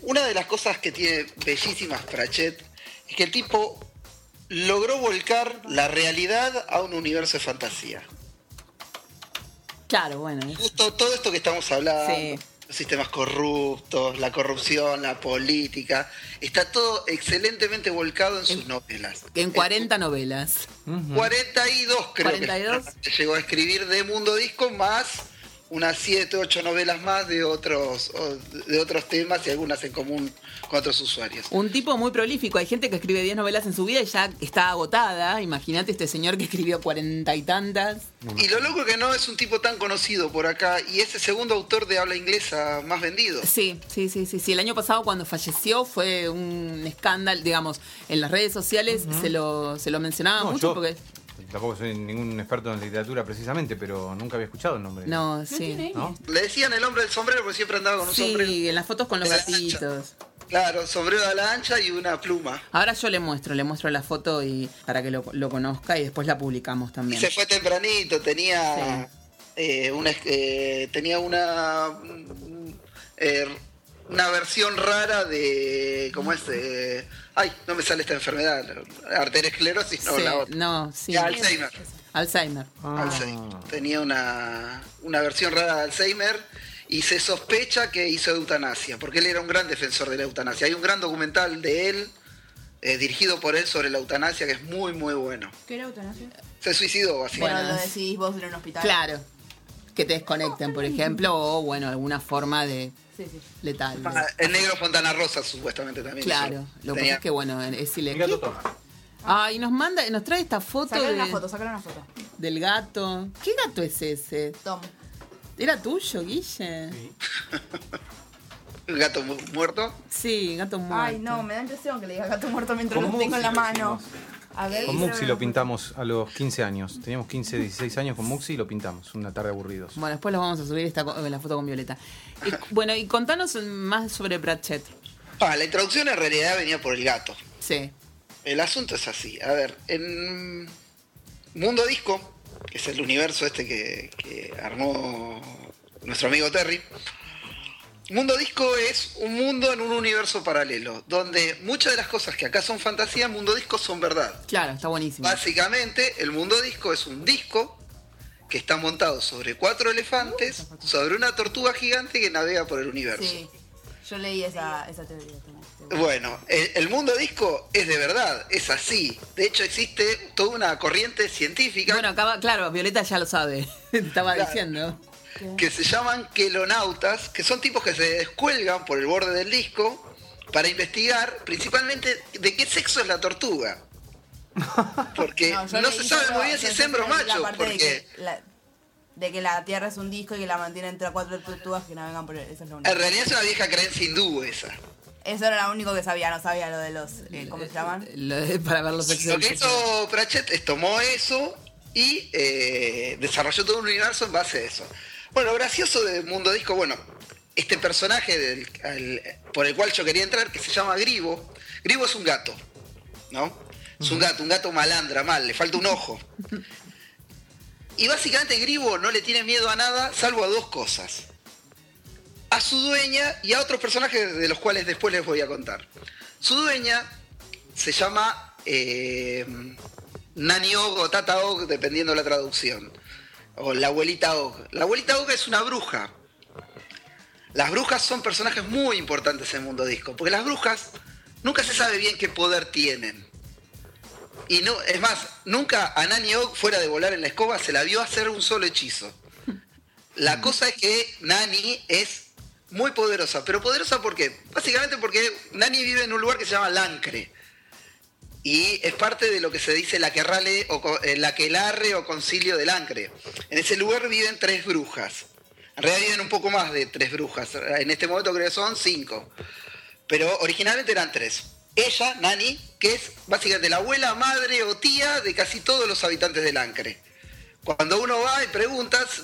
una de las cosas que tiene bellísimas Pratchett es que el tipo logró volcar la realidad a un universo de fantasía. Claro, bueno. Justo todo esto que estamos hablando, Sí. los sistemas corruptos, la corrupción, la política, está todo excelentemente volcado en sus novelas. En 40 novelas. 42 creo 42. que llegó a escribir de Mundo Disco más unas 7, 8 novelas más de otros de otros temas y algunas en común con otros usuarios. Un tipo muy prolífico. Hay gente que escribe 10 novelas en su vida y ya está agotada. Imagínate este señor que escribió cuarenta y tantas. Y lo loco que no es un tipo tan conocido por acá y es el segundo autor de habla inglesa más vendido. Sí, sí, sí, sí, sí. El año pasado cuando falleció fue un escándalo, digamos, en las redes sociales se lo se lo mencionaba No, mucho yo porque tampoco soy ningún experto en literatura precisamente, pero nunca había escuchado el nombre. no, sí. ¿No? Le decían el hombre del sombrero porque siempre andaba con un sombrero. Sí, en las fotos con los de gatitos. Claro, sombrero a la ancha y una pluma. Ahora yo le muestro, le muestro la foto y para que lo, lo conozca y después la publicamos Y también. se fue tempranito, tenía eh, una eh, tenía una eh, una versión rara de ¿cómo es? Eh, ay, no me sale esta enfermedad, arteriosclerosis, no, Sí, la otra. no, sí. De Alzheimer. Alzheimer. Ah. Alzheimer. Tenía una, una versión rara de Alzheimer y se sospecha que hizo eutanasia, porque él era un gran defensor de la eutanasia. Hay un gran documental de él, eh, dirigido por él sobre la eutanasia, que es muy, muy bueno. ¿Qué era eutanasia? Se suicidó, Bueno, básicamente. lo decidís vos en un hospital. Claro. Que te desconecten, por ejemplo, o bueno, alguna forma de Sí, sí. letal. Ah, el negro Fontana Rosa, supuestamente también. Claro, lo que pasa es que bueno, es ilegal. Ah, y nos manda, nos trae esta foto, Sacar de- una foto, sacar una foto. del gato. ¿Qué gato es ese? Tom. ¿Era tuyo, Guille? Gato mu- muerto. Sí, gato muerto. Ay, no, me da impresión que le diga gato muerto mientras lo tengo en la mano. A ver. Con Muxi lo pintamos a los 15 años. Teníamos 15, 16 años con Muxi y lo pintamos. Una tarde aburridos. Bueno, después los vamos a subir esta, la foto con Violeta. Y, bueno, y contanos más sobre Pratchett. Ah, la introducción en realidad venía por el gato. Sí. El asunto es así. A ver, en Mundo Disco, que es el universo este que, que armó nuestro amigo Terry, Mundo Disco es un mundo en un universo paralelo, donde muchas de las cosas que acá son fantasía, Mundo Disco son verdad. Claro, está buenísimo. Básicamente, el Mundo Disco es un disco que está montado sobre cuatro elefantes, sobre una tortuga gigante que navega por el universo. Sí, yo leí esa, esa teoría. también. Bueno, el, el mundo disco es de verdad, es así. De hecho, existe toda una corriente científica Bueno, acaba, claro, Violeta ya lo sabe. Estaba Claro. diciendo. que se llaman quelonautas, que son tipos que se descuelgan por el borde del disco para investigar principalmente de qué sexo es la tortuga. Porque no, se sabe muy bien si es hembra o la macho, de porque que la- De que la Tierra es un disco y que la mantiene entre cuatro tortugas que navegan por él. Eso es lo único. en realidad es una vieja creencia hindú esa. Eso era lo único que sabía, no sabía lo de los. eh, ¿Cómo se llaman? Lo de- para ver los Lo que hizo Pratchett es tomó eso y eh, desarrolló todo un universo en base a eso. Bueno, lo gracioso de Mundo Disco, bueno, este personaje del- al- por el cual yo quería entrar, que se llama Gribo. Gribo es un gato, ¿no? Es un gato, un gato malandra, mal, le falta un ojo. Y básicamente Gribo no le tiene miedo a nada, salvo a dos cosas. A su dueña y a otros personajes de los cuales después les voy a contar. Su dueña se llama eh, Nani Og o Tata Og, dependiendo la traducción. O la abuelita Og. La abuelita Og es una bruja. Las brujas son personajes muy importantes en el mundo disco, porque las brujas nunca se sabe bien qué poder tienen. Y no, es más, nunca a Nani Og, fuera de volar en la escoba, se la vio hacer un solo hechizo. La cosa es que Nani es muy poderosa, pero poderosa ¿por qué? Básicamente porque Nani vive en un lugar que se llama Lancre. Y es parte de lo que se dice la querrale o eh, la quelarre o concilio del Ancre. En ese lugar viven tres brujas. En realidad viven un poco más de tres brujas. En este momento creo que son cinco. Pero originalmente eran tres. Ella, Nani, que es básicamente la abuela, madre o tía de casi todos los habitantes del Ancre. Cuando uno va y preguntas,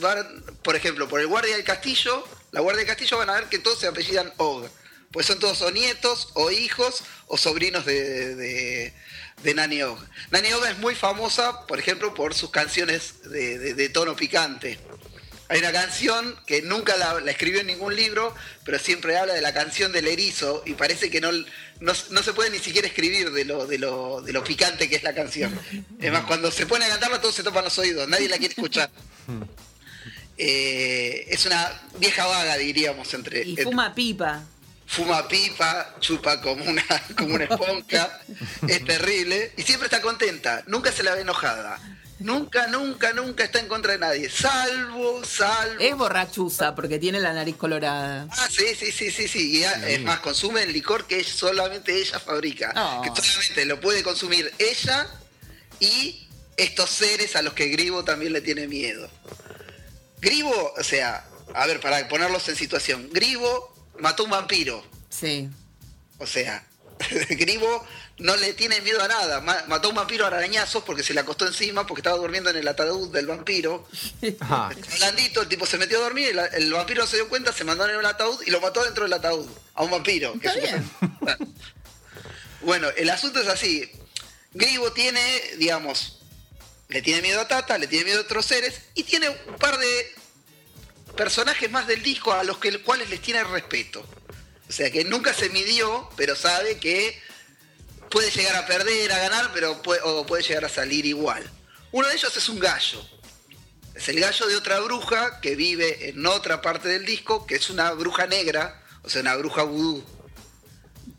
por ejemplo, por el guardia del castillo, la guardia del castillo van a ver que todos se apellidan Og. Pues son todos o nietos, o hijos, o sobrinos de, de, Nani Og. Nani Og es muy famosa, por ejemplo, por sus canciones de- de tono picante. Hay una canción que nunca la, la escribió en ningún libro, pero siempre habla de la canción del erizo y parece que no, no, no se puede ni siquiera escribir de lo, de, lo, de lo picante que es la canción. Es más, cuando se pone a cantarla todos se topan los oídos, nadie la quiere escuchar. Eh, es una vieja vaga, diríamos, entre... Y entre- fuma pipa. fuma pipa, chupa como una, como una esponja, es terrible, y siempre está contenta, nunca se la ve enojada. Nunca, nunca, nunca está en contra de nadie, salvo, salvo. Es borrachuza porque tiene la nariz colorada. Ah, sí, sí, sí, sí, sí. Y es más, consume el licor que solamente ella fabrica. Oh. Que solamente lo puede consumir ella y estos seres a los que Gribo también le tiene miedo. Gribo, o sea, a ver, para ponerlos en situación, Gribo mató un vampiro. Sí. O sea, Gribo no le tiene miedo a nada. Ma- Mató a un vampiro a arañazos porque se le acostó encima porque estaba durmiendo en el ataúd del vampiro. Blandito, el tipo se metió a dormir, el, el vampiro no se dio cuenta, se mandó en el ataúd y lo mató dentro del ataúd. A un vampiro. que Está bien. supuestamente- bueno, el asunto es así. Gribo tiene, digamos, le tiene miedo a Tata, le tiene miedo a otros seres y tiene un par de personajes más del disco a los que, cuales les tiene respeto. O sea que nunca se midió, pero sabe que puede llegar a perder, a ganar, pero puede, o puede llegar a salir igual. Uno de ellos es un gallo. Es el gallo de otra bruja que vive en otra parte del disco, que es una bruja negra, o sea, una bruja vudú.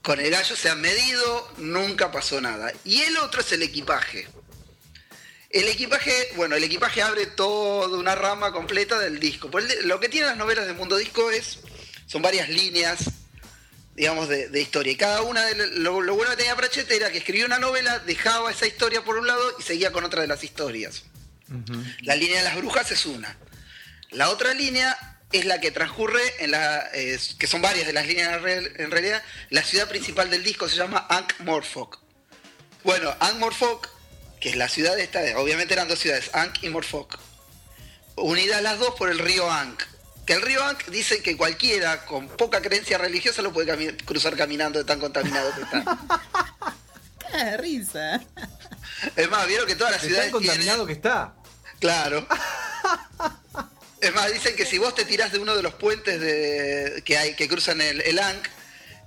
Con el gallo se han medido, nunca pasó nada. Y el otro es el equipaje. El equipaje, bueno, el equipaje abre toda una rama completa del disco. Lo que tienen las novelas de Mundo Disco es, son varias líneas, digamos, de, de historia. Y cada una de lo, lo bueno que tenía Pratchett era que escribía una novela, dejaba esa historia por un lado y seguía con otra de las historias. La línea de las brujas es una. La otra línea es la que transcurre en la, eh, que son varias de las líneas en real- en realidad. La ciudad principal del disco se llama Ankh-Morpork. Bueno, Ankh-Morpork, que es la ciudad esta, obviamente eran dos ciudades, Ankh y Morpork, unidas las dos por el río Ankh. Que el río Ankh dice que cualquiera con poca creencia religiosa lo puede cami- cruzar caminando de tan contaminado que está. De risa. Es más, vieron que todas las De ciudades tan tienen- contaminado que está. Claro. Es más, dicen que si vos te tirás de uno de los puentes de- que hay que cruzan el, el Ankh,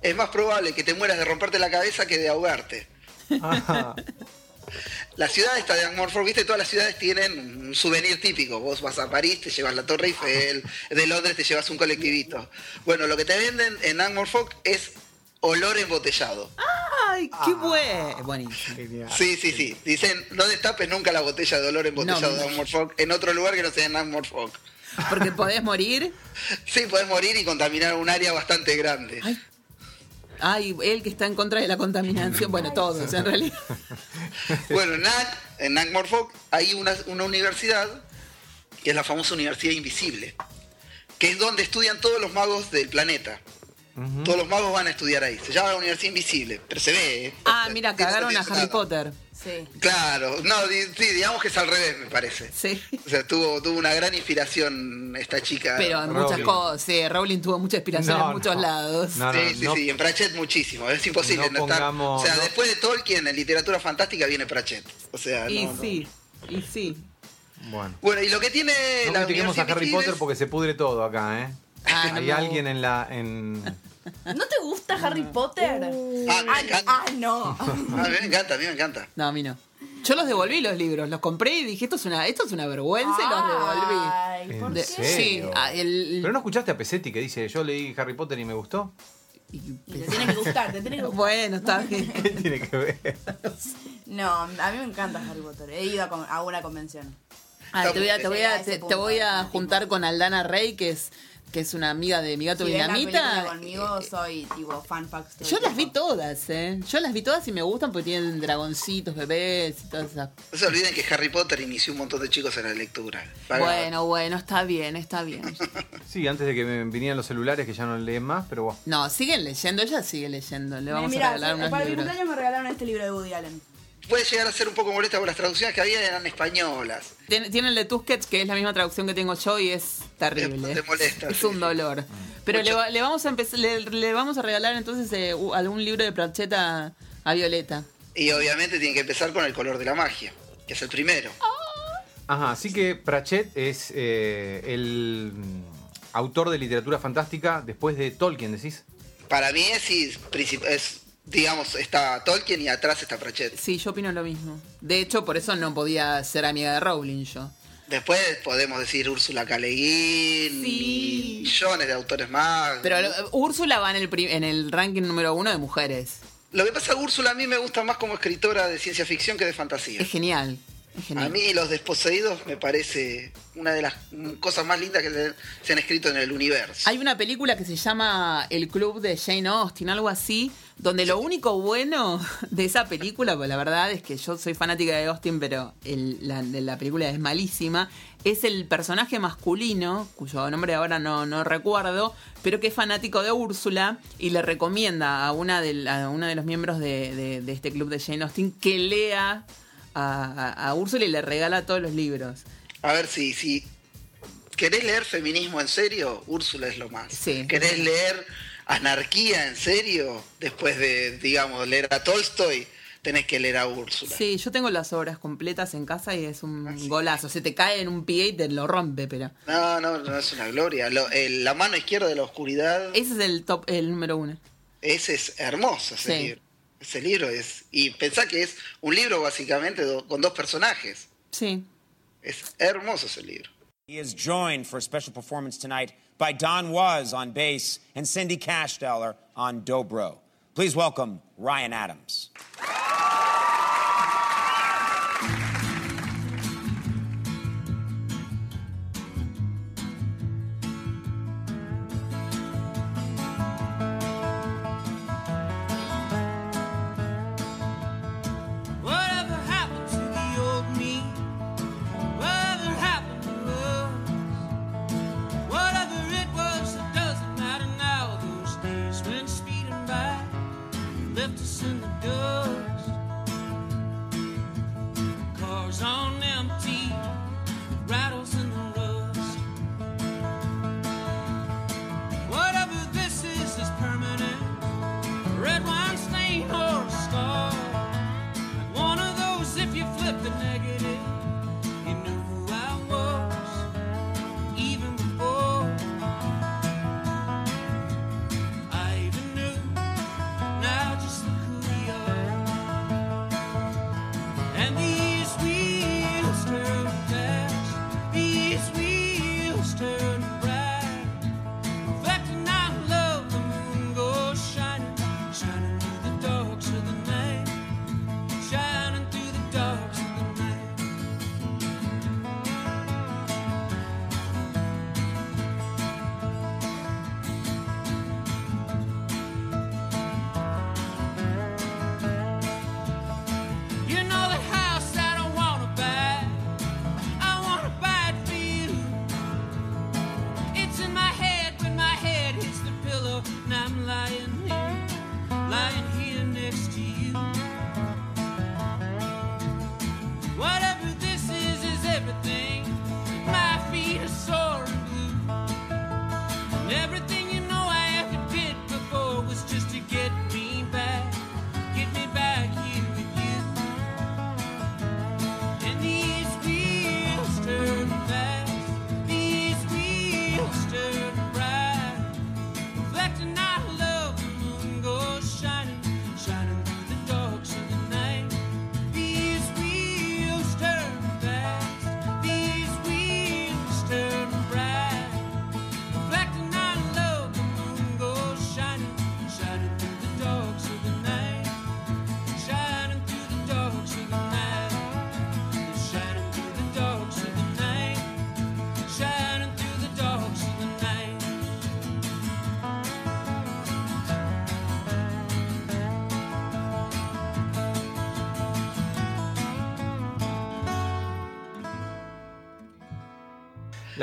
es más probable que te mueras de romperte la cabeza que de ahogarte. Ajá. La ciudad esta de Ankh-Morpork, viste, todas las ciudades tienen un souvenir típico. Vos vas a París, te llevas la Torre Eiffel, de Londres te llevas un colectivito. Bueno, lo que te venden en Ankh-Morpork es olor embotellado. Ay, qué bueno. Buenísimo. Genial. Sí, sí, sí. Dicen, no destapes nunca la botella de olor embotellado No, de. Ankh-Morpork en otro lugar que no sea en Ankh-Morpork. Porque podés morir. Sí, podés morir y contaminar un área bastante grande. Ay. Ay, él que está en contra de la contaminación. Bueno, todos en realidad. Bueno, en en Ankh-Morpork hay una, una universidad que es la famosa Universidad Invisible, que es donde estudian todos los magos del planeta. Todos los magos van a estudiar ahí. Se llama la Universidad Invisible, pero se ve. ¿eh? Ah, mira, cagaron a Harry nada. Potter. Sí. Claro, no, di- sí, digamos que es al revés, me parece. Sí. O sea, tuvo, tuvo una gran inspiración esta chica. Pero en muchas cosas. Sí, Rowling tuvo mucha inspiración No, en muchos no. lados. No, no, sí, sí, no. sí, en Pratchett muchísimo, es imposible No no, estar. pongamos- O sea, no. después de Tolkien en literatura fantástica viene Pratchett. O sea, y no, no. sí, y sí. Bueno. Bueno, y lo que tiene No la a Harry Potter es- porque se pudre todo acá, ¿eh? Ah, Hay alguien en la. En... ¿No te gusta Harry Potter? Ah, me Ah, encanta. ah, no. A mí me encanta, a mí me encanta. No, a mí no. Yo los devolví los libros, los compré y dije, esto es una, esto es una vergüenza y los devolví. Ay, ¿por. De- serio? sí, ah, el- Pero no escuchaste a Pesetti que dice, yo leí Harry Potter y me gustó. Y te tiene que gustar, te tiene que gustar. Bueno, está bien. ¿Qué tiene que ver? No, a mí me encanta Harry Potter. He ido a, con- a una convención. Ah, te voy a, te voy a, te, voy a juntar con Aldana Rey, que es, que es una amiga de mi gato Si ves la película Dinamita. conmigo, soy tipo fan facts. todo Yo las vi todas, ¿eh? Yo las vi todas y me gustan porque tienen dragoncitos, bebés y todas esas. No se olviden que Harry Potter inició un montón de chicos en la lectura. Paga- Bueno, bueno, está bien, está bien. Sí, antes de que me vinieran los celulares que ya no leen más, pero bueno. No, siguen leyendo, ella sigue leyendo. Le vamos Mirá, a regalar unos para mi libros. cumpleaños me regalaron este libro de Woody Allen. Puede llegar a ser un poco molesta porque las traducciones que había eran españolas. Tiene, tiene el de Tusquets, que es la misma traducción que tengo yo y es terrible. Te molesta, Es sí, un dolor. Pero le, vamos a empezar, le, le vamos a regalar entonces eh, algún libro de Pratchetta a Violeta. Y obviamente tiene que empezar con el color de la magia, que es el primero. Ajá, así que Pratchett es eh, el mm, autor de literatura fantástica después de Tolkien, decís. Para mí es, sí, princip- es, digamos, está Tolkien y atrás está Pratchett. Sí, yo opino lo mismo. De hecho, por eso no podía ser amiga de Rowling yo. Después podemos decir Úrsula K. Le Guin Sí. millones de autores más. Pero Úrsula va en el, en el ranking número uno de mujeres. Lo que pasa, Úrsula a mí me gusta más como escritora de ciencia ficción que de fantasía. Es genial. A mí Los Desposeídos me parece una de las cosas más lindas que se- han escrito en el universo. Hay una película que se llama El Club de Jane Austen, algo así, donde lo único bueno de esa película, pues la verdad es que yo soy fanática de Austen, pero el- la, película es malísima, es el personaje masculino, cuyo nombre ahora no, no recuerdo, pero que es fanático de Úrsula y le recomienda a una de, a uno de los miembros de, de- de este club de Jane Austen que lea a, Úrsula y le regala todos los libros. A ver si, si querés leer feminismo en serio, Úrsula es lo más. Sí. ¿Querés leer anarquía en serio? Después de, digamos, leer a Tolstoy, tenés que leer a Úrsula. Sí, yo tengo las obras completas en casa y es un Ah, golazo. Se te cae en un pie y te lo rompe, pero. No, no, no es una gloria. Lo- el- la mano izquierda de la oscuridad, Ese es el top, el número uno. ese es hermoso ese Sí. libro. Ese libro es... Y pensá que es un libro básicamente do- con dos personajes. Sí. Es hermoso ese libro. He is joined for a special performance tonight by Don Was on bass and Cindy Cashdeller on dobro. Please welcome Ryan Adams.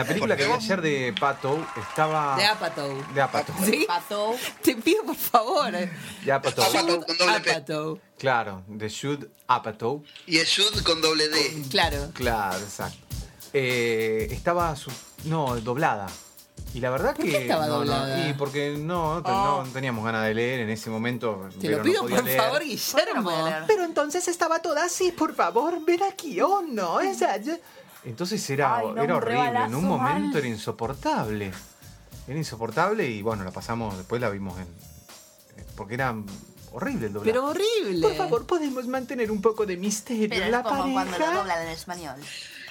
La película que vi ayer de Pato estaba. De Apatow. De Apatow. ¿Sí? Pato. Te pido por favor. De Apatow. Apatow con doble P. Apatow. Claro, de Jude Apatow. Y es Jude con doble D. Claro. Claro, exacto. Eh, estaba su- no, doblada. Y la verdad ¿Por que. qué estaba no, no, doblada? y porque no, te- no teníamos ganas de leer en ese momento. Te pero lo no pido podía por leer. favor, ¿Por qué no Guillermo. Pero entonces estaba toda así, por favor, ven aquí, oh no, esa. Entonces era, Ay, no, era horrible, en un momento mal. era insoportable. Era insoportable y bueno, la pasamos, después la vimos en. Porque era horrible el doblaje. Pero horrible. Por favor, podemos mantener un poco de misterio Pero en la como cuando lo pareja. doblan en español.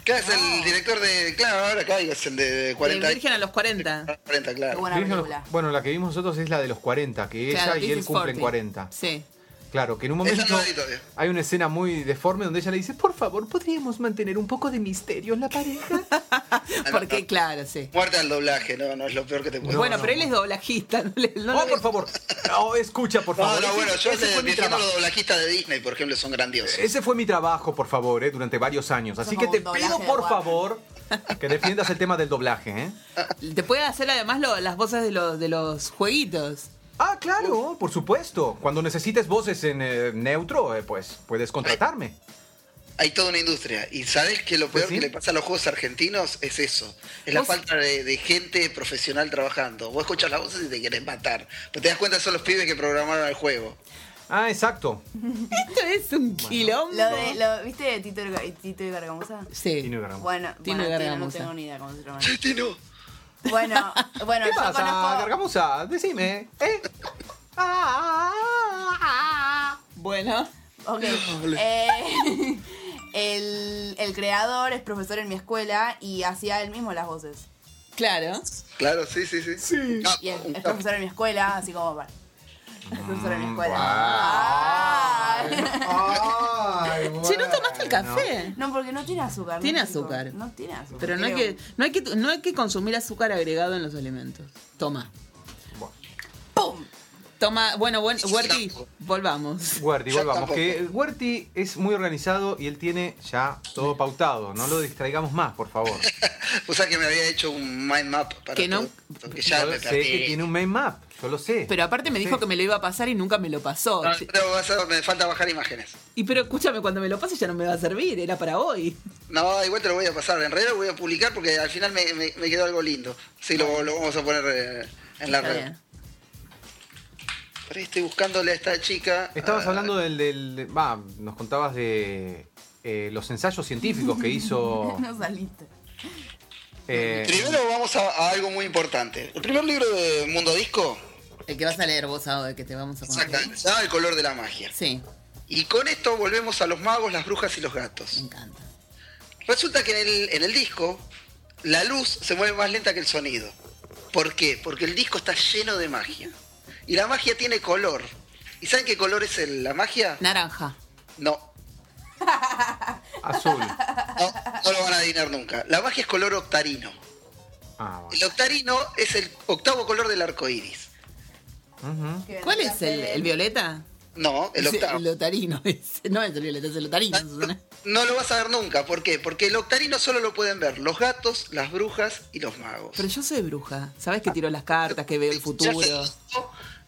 Claro, es el director de. Claro, ahora acá es el de De 40 Virgen a los 40. 40, Qué claro. buena. Bueno, la que vimos nosotros es la de los 40, que Claro, ella y él cumplen 40. 40. Sí. Claro, que en un momento no hay una escena muy deforme donde ella le dice, por favor, ¿podríamos mantener un poco de misterio en la pareja? Porque, claro, sí. Muerte al doblaje, no, no es lo peor que te puede bueno, no. pero él es doblajista. No, le- no oh, por favor. No, escucha, por No, favor. no, Ese- bueno, yo ese fue mi los doblajistas de Disney, por ejemplo, son grandiosos. Ese fue mi trabajo, por favor, eh, durante varios años. Así que te pido, por favor, que defiendas el tema del doblaje, ¿eh? Te puede hacer además lo- las voces de los, de los jueguitos. Ah, claro, por supuesto. Cuando necesites voces en eh, neutro, eh, pues puedes contratarme. Hay toda una industria. Y sabes que lo Pues peor sí. que le pasa a los juegos argentinos es eso. Es la falta de, de gente profesional trabajando. Vos escuchas las voces y te querés matar. Pero te das cuenta son los pibes que programaron el juego. Ah, exacto. Esto es un quilombo. Lo de, lo, ¿Viste Tito, y Tito y Gargamusa? Sí. Tino Gargamo. Bueno, Tino bueno, y Tino, no tengo ni idea cómo se llama. Tino. Bueno, bueno, ¿Qué yo pasa, conozco. Gargamusa? Decime, ¿eh? Ah, Bueno. Ok. Eh, el, el creador es profesor en mi escuela y hacía él mismo las voces. Claro. Claro, sí, sí, sí. Sí. Ah, Y es, profesor en mi escuela, así como para. Es profesor en mi escuela. guau. Ah. Ay, Che, ¿no tomaste el bueno. Café? No, porque no tiene azúcar. ¿no, Tiene azúcar. No tiene azúcar. Pero no hay, que, no, hay que, no hay que consumir azúcar agregado en los alimentos. Toma. ¡Pum! Toma, bueno, buen, Huerti, volvamos. Huerti, volvamos. Que Huerti es muy organizado y él tiene ya todo pautado. No lo distraigamos más, por favor. O sea que me había hecho un mind map para Que no- todo que ya Yo me sé que tiene un main map, yo lo sé. Pero aparte me dijo que me lo iba a pasar y nunca me lo pasó. No, pero vas a- me falta bajar imágenes. Y pero escúchame, cuando me lo pase ya no me va a servir, era para hoy. No, igual te lo voy a pasar. En realidad lo voy a publicar porque al final me, me- me quedó algo lindo. Sí, lo, lo vamos a poner eh, en la Está red. bien. Por ahí estoy buscándole a esta chica. Estabas Ah, hablando del... del- Va, nos contabas de eh, los ensayos científicos que hizo... No saliste. eh, Primero vamos a, a algo muy importante. El primer libro de Mundo Disco, El que vas a leer vos ahora, que te vamos a contar. exactamente, se llama El color de la magia. Sí, Y con esto volvemos a los magos, las brujas y los me gatos. encanta. Resulta que en el, en el disco la luz se mueve más lenta que el sonido. ¿Por qué? Porque el disco está lleno de magia. Y la magia tiene color. ¿Y saben qué color es el- la magia? Naranja. No, azul. no, no lo van a adivinar nunca. La magia es color octarino. Ah, bueno. El octarino es el octavo color del arco iris. ¿Cuál es el, el violeta? No, el octavo. El otarino. es- No es el violeta, es el otarino. Susana. No lo vas a ver nunca. ¿Por qué? Porque el octarino solo lo pueden ver los gatos, las brujas y los magos. Pero yo soy bruja. ¿Sabes que tiro las cartas, que veo el futuro?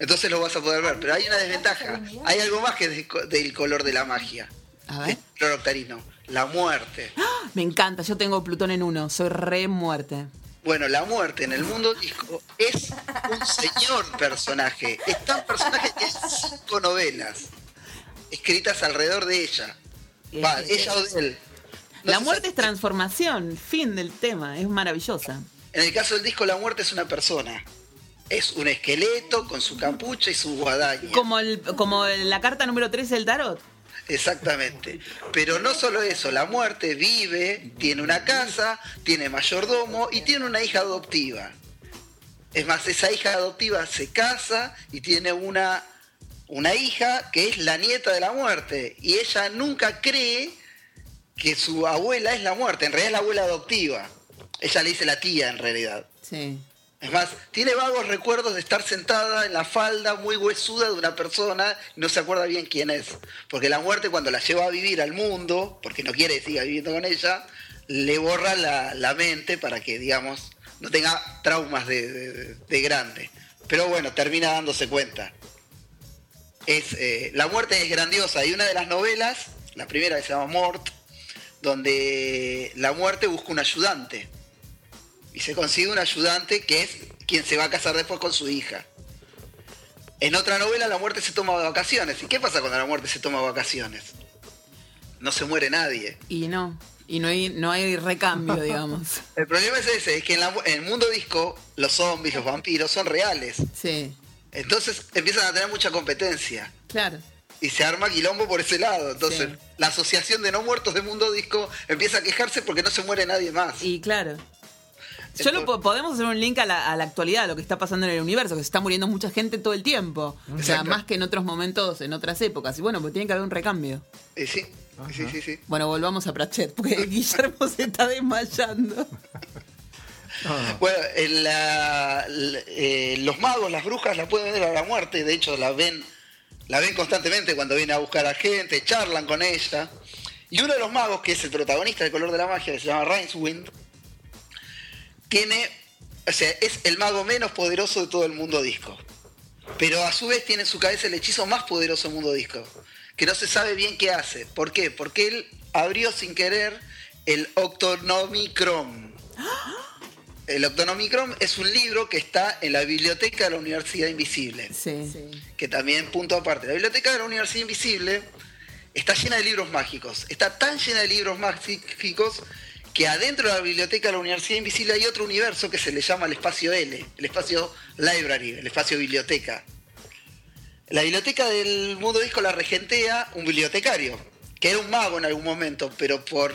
Entonces lo vas a poder ver. Pero hay una desventaja. Hay algo más que de- del color de la magia. A ver. El color octarino. La muerte. Me encanta, yo tengo Plutón en uno. Soy re muerte. Bueno, la muerte en el mundo disco es un señor personaje. Es tan personaje que hay cinco novelas escritas alrededor de ella. Va, Es- ella o de él. No la muerte sabe- es transformación. Fin del tema. Es maravillosa. En el caso del disco, la muerte es una persona. Es un esqueleto con su capucha y su guadaña. Como, el, como la carta número 13 del tarot. Exactamente. Pero no solo eso, la muerte vive, tiene una casa, tiene mayordomo y tiene una hija adoptiva. Es más, esa hija adoptiva se casa y tiene una, una hija que es la nieta de la muerte. Y ella nunca cree que su abuela es la muerte, en realidad es la abuela adoptiva. Ella le dice la tía en realidad. Sí. Es más, tiene vagos recuerdos de estar sentada en la falda muy huesuda de una persona no se acuerda bien quién es. Porque la muerte cuando la lleva a vivir al mundo, porque no quiere que siga viviendo con ella, le borra la, mente para que, digamos, no tenga traumas de, de- de grande. Pero bueno, termina dándose cuenta. Es, eh, la muerte es grandiosa. Y una de las novelas, la primera se llama Mort, donde la muerte busca un ayudante. Y se consigue un ayudante que es quien se va a casar después con su hija. En otra novela la muerte se toma vacaciones. ¿Y qué pasa cuando la muerte se toma vacaciones? No se muere nadie. Y no. Y no hay, no hay recambio, digamos. El problema es ese, es que en, la- en el mundo disco los zombies, los vampiros son reales. Sí, Entonces empiezan a tener mucha competencia. claro. Y se arma quilombo por ese lado. Entonces Sí. la asociación de no muertos de mundo disco empieza a quejarse porque no se muere nadie más. Y claro. Yo lo po- podemos hacer un link a la, a la actualidad, a lo que está pasando en el universo, que se está muriendo mucha gente todo el tiempo. O sea, más que en otros momentos, en otras épocas. Y bueno, pues tiene que haber un recambio. Y sí, sí, sí, sí. Bueno, volvamos a Pratchett, porque Guillermo se está desmayando. Bueno, en la- la- eh, los magos, las brujas la pueden ver a la muerte, de hecho la ven, la ven constantemente cuando viene a buscar a gente, charlan con ella. Y uno de los magos, que es el protagonista del color de la magia, que se llama Rincewind, tiene, o sea, es el mago menos poderoso de todo el mundo disco. Pero a su vez tiene en su cabeza el hechizo más poderoso del mundo disco, que no se sabe bien qué hace. ¿Por qué? Porque él abrió sin querer el Octonomicron. El Octonomicron es un libro que está en la biblioteca de la Universidad Invisible. Sí. Que también, punto aparte, la biblioteca de la Universidad Invisible está llena de libros mágicos. Está tan llena de libros mágicos que adentro de la biblioteca de la Universidad Invisible hay otro universo que se le llama el espacio L, el espacio Library, el espacio biblioteca. La biblioteca del mundo disco la regentea un bibliotecario, que era un mago en algún momento, pero por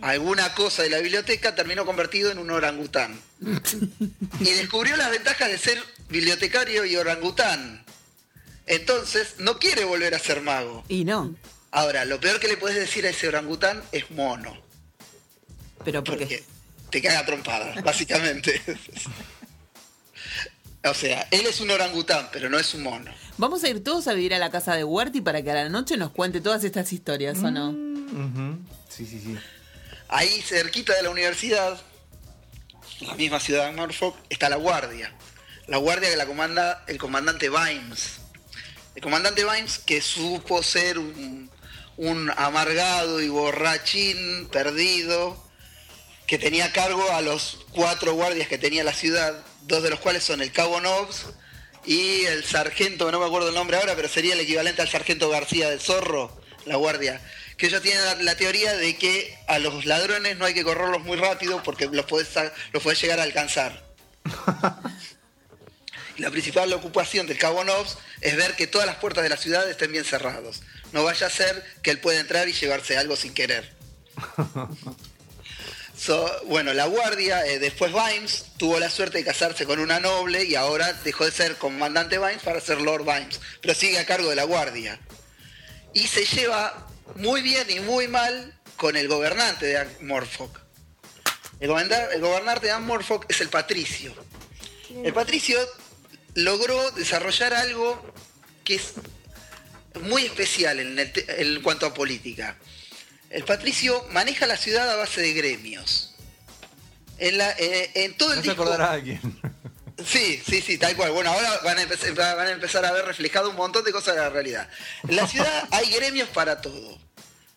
alguna cosa de la biblioteca terminó convertido en un orangután. Y descubrió las ventajas de ser bibliotecario y orangután. Entonces, no quiere volver a ser mago. Y no. Ahora, lo peor que le puedes decir a ese orangután es mono. Pero porque Porque te caga trompada, básicamente. o sea, él es un orangután, pero no es un mono. Vamos a ir todos a vivir a la casa de Huerti para que a la noche nos cuente todas estas historias, ¿o no? Ujú. Sí, sí, sí. Ahí cerquita de la universidad, la misma ciudad de Norfolk, está la guardia. La guardia que la comanda el comandante Vimes. El comandante Vimes, que supo ser un, un amargado y borrachín perdido, que tenía cargo a los cuatro guardias que tenía la ciudad, dos de los cuales son el cabo Nobbs y el sargento, no me acuerdo el nombre ahora, pero sería el equivalente al sargento García del Zorro, la guardia. Que ellos tienen la, teoría de que a los ladrones no hay que correrlos muy rápido porque los podés, los podés llegar a alcanzar. La principal ocupación del cabo Nobbs es ver que todas las puertas de la ciudad estén bien cerrados. No vaya a ser que él pueda entrar y llevarse algo sin querer. So, bueno, la guardia, eh, después Vimes tuvo la suerte de casarse con una noble y ahora dejó de ser comandante Vimes para ser Lord Vimes, pero sigue a cargo de la guardia. Y se lleva muy bien y muy mal con el gobernante de Morfolk. El, gobernante- el gobernante de Morfolk es el patricio. El patricio logró desarrollar algo que es muy especial en, el te- en cuanto a política. El patricio maneja la ciudad a base de gremios. En, la- eh, en todo el No disco- a alguien. Sí, sí, sí, tal cual. Bueno, ahora van a, empezar, van a empezar a ver reflejado un montón de cosas de la realidad. En la ciudad hay gremios para todo.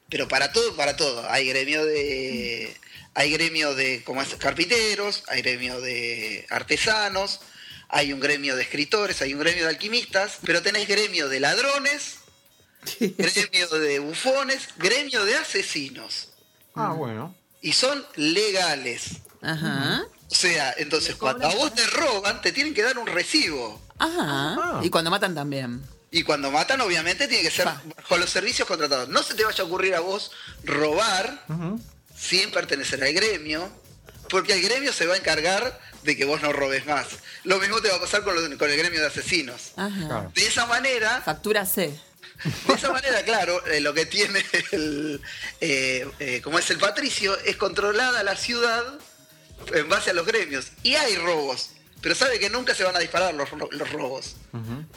Pero para todo, para todo. Hay gremio de. Hay gremio de como es, carpinteros, hay gremio de artesanos, hay un gremio de escritores, hay un gremio de alquimistas, pero tenés gremio de ladrones, gremio de bufones, gremio de asesinos. Ah, bueno. Y son legales. Ajá. O sea, entonces cuando a vos te roban, te tienen que dar un recibo. Ajá. Y cuando matan también. Y cuando matan, obviamente, tiene que ser bajo los servicios contratados. No se te vaya a ocurrir a vos robar sin pertenecer al gremio, porque el gremio se va a encargar de que vos no robes más. Lo mismo te va a pasar con el gremio de asesinos. Ajá. De esa manera, Factura C. de esa manera, claro, eh, lo que tiene el, eh, eh, como es el patricio, es controlada la ciudad en base a los gremios. Y hay robos. pero sabe que nunca se van a disparar los, ro- los robos.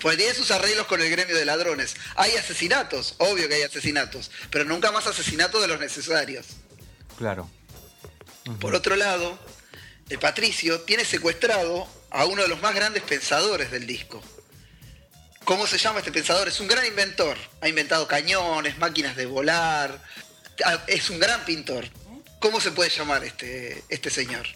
Pues tiene sus arreglos con el gremio de ladrones. Hay asesinatos, obvio que hay asesinatos, pero nunca más asesinatos de los necesarios. Claro. Por otro lado, el Patricio tiene secuestrado a uno de los más grandes pensadores del disco. ¿Cómo se llama este pensador? Es un gran inventor. Ha inventado cañones, máquinas de volar. Ah, Es un gran pintor. ¿Cómo se puede llamar este, este señor?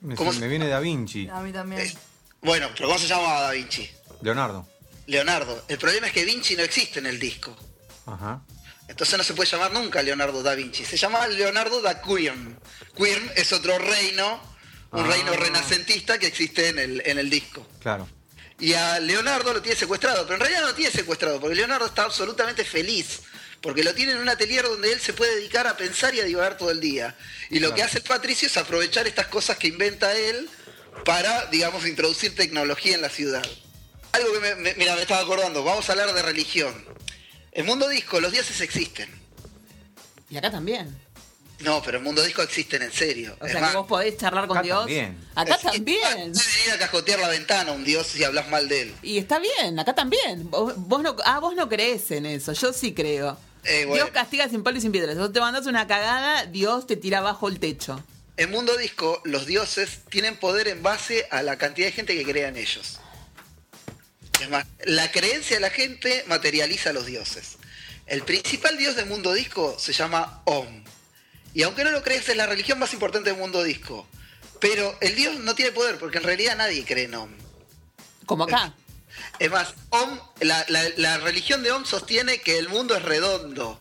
Me, ¿Cómo me se- viene Da Vinci, A mí también. Es- bueno, pero ¿cómo se llama Da Vinci? Leonardo. Leonardo. El problema es que Vinci no existe en el disco. Ajá. Entonces no se puede llamar nunca Leonardo da Vinci. Se llama Leonardo da Quirm. Quirm es otro reino, un Ah. reino renacentista que existe en el, en el disco. Claro. Y a Leonardo lo tiene secuestrado, pero en realidad no lo tiene secuestrado, porque Leonardo está absolutamente feliz, porque lo tiene en un atelier donde él se puede dedicar a pensar y a divagar todo el día. Y lo que hace el Patricio es aprovechar estas cosas que inventa él para, digamos, introducir tecnología en la ciudad. Algo que me, me- mira, me estaba acordando, vamos a hablar de religión. En Mundo Disco los dioses existen. Y acá también. No, pero en Mundo Disco existen en serio. O Es sea, más, que vos podés charlar con Acá Dios. también. Acá es- también. Puede venir a cascotear la ventana un dios si hablas mal de él. Y está bien, acá también. Vos, vos no, ah, vos no crees en eso, yo sí creo. Eh, bueno. Dios castiga sin palo y sin piedras. Vos te mandas una cagada, Dios te tira abajo el techo. En Mundo Disco, los dioses tienen poder en base a la cantidad de gente que crea en ellos. Es más, la creencia de la gente materializa a los dioses. El principal dios de Mundo Disco se llama Om. Y aunque no lo creas, es la religión más importante del Mundo Disco. Pero el dios no tiene poder, porque en realidad nadie cree en Om. Como acá. Es más, Om, la, la- la religión de Om sostiene que el mundo es redondo.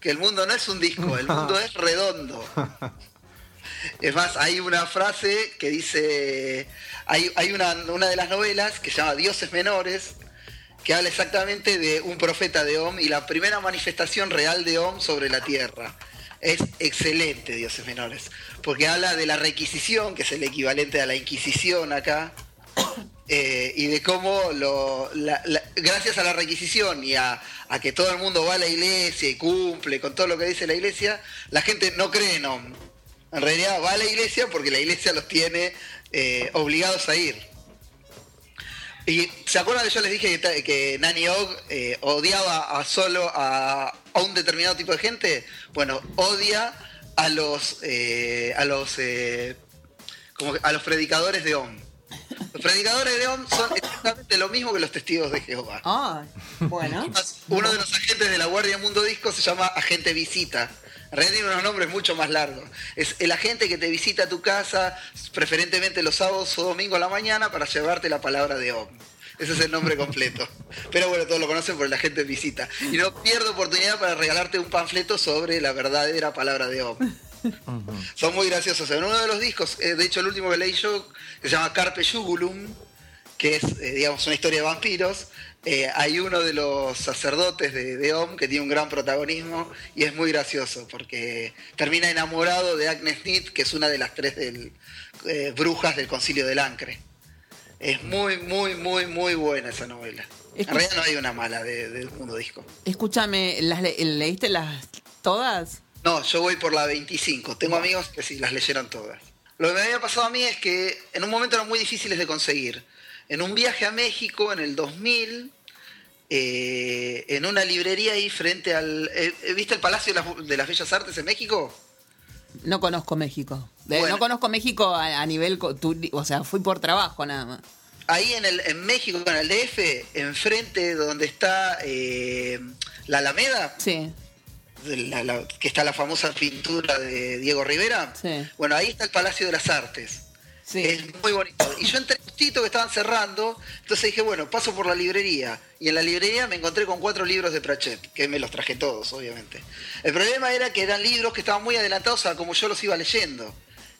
Que el mundo no es un disco, el mundo es redondo. Es más, hay una frase que dice, hay, hay una, una de las novelas que se llama Dioses Menores, que habla exactamente de un profeta de Om y la primera manifestación real de Om sobre la tierra. Es excelente, Dioses Menores, porque habla de la requisición, que es el equivalente a la Inquisición acá, eh, y de cómo gracias a la requisición y a, que todo el mundo va a la iglesia y cumple con todo lo que dice la iglesia, la gente no cree en Om. En realidad va a la iglesia porque la iglesia los tiene eh, obligados a ir. Y ¿se acuerdan que yo les dije que, que Nani Og eh, odiaba a solo a, a un determinado tipo de gente? Bueno, odia a los eh, a los eh, como a los predicadores de Om. Los predicadores de Om son exactamente lo mismo que los testigos de Jehová. Ah, bueno. Uno de los agentes de la Guardia Mundo Disco se llama Agente Visita. Tiene unos nombres mucho más largos. Es el agente que te visita a tu casa, preferentemente los sábados o domingos a la mañana, para llevarte la palabra de Om. Ese es el nombre completo. Pero bueno, todos lo conocen por el agente Visita. Y no pierdo oportunidad para regalarte un panfleto sobre la verdadera palabra de Om. Son muy graciosos. En uno de los discos, eh, de hecho el último que leí yo, que se llama Carpe Jugulum, que es, eh, digamos, una historia de vampiros, eh, hay uno de los sacerdotes de, de Om que tiene un gran protagonismo y es muy gracioso porque termina enamorado de Agnes Nid, que es una de las tres del- eh, brujas del concilio del Ancre. Es muy, muy, muy, muy buena esa novela. En realidad no hay una mala de, de Mundo Disco. Escúchame, ¿las le- ¿leíste las todas? No, yo voy por la 25. Tengo amigos que sí, las leyeron todas. Lo que me había pasado a mí es que en un momento eran muy difíciles de conseguir. En un viaje a México en el 2000, eh, en una librería ahí frente al... eh, ¿Viste el Palacio de las, de las Bellas Artes en México? No conozco México. De- Bueno. No conozco México a, a nivel, o sea, fui por trabajo nada más. Ahí en, el, en México, en el DF, enfrente donde está eh, la Alameda, Sí, la- la- que está la famosa pintura de Diego Rivera. Sí. Bueno, ahí está el Palacio de las Artes. sí. Es muy bonito. Y yo entré justito que estaban cerrando, entonces dije, bueno, paso por la librería. Y en la librería me encontré con cuatro libros de Pratchett, que me los traje todos, obviamente. El problema era que eran libros que estaban muy adelantados a como yo los iba leyendo.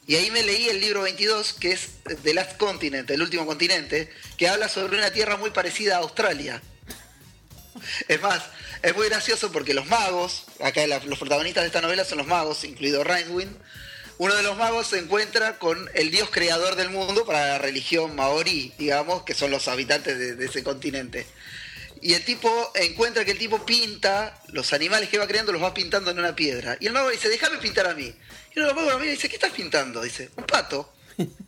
Y ahí me leí el libro 22, que es The Last Continent, el último continente, que habla sobre una tierra muy parecida a Australia. Es más, es muy gracioso porque los magos, acá los protagonistas de esta novela son los magos, incluido Rincewind. Uno de los magos se encuentra con el dios creador del mundo para la religión maorí, digamos, que son los habitantes de, de ese continente. Y el tipo encuentra que el tipo pinta los animales que va creando, los va pintando en una piedra. Y el mago dice, déjame pintar a mí. Y uno de los magos lo mira y dice, ¿qué estás pintando? Dice, un pato.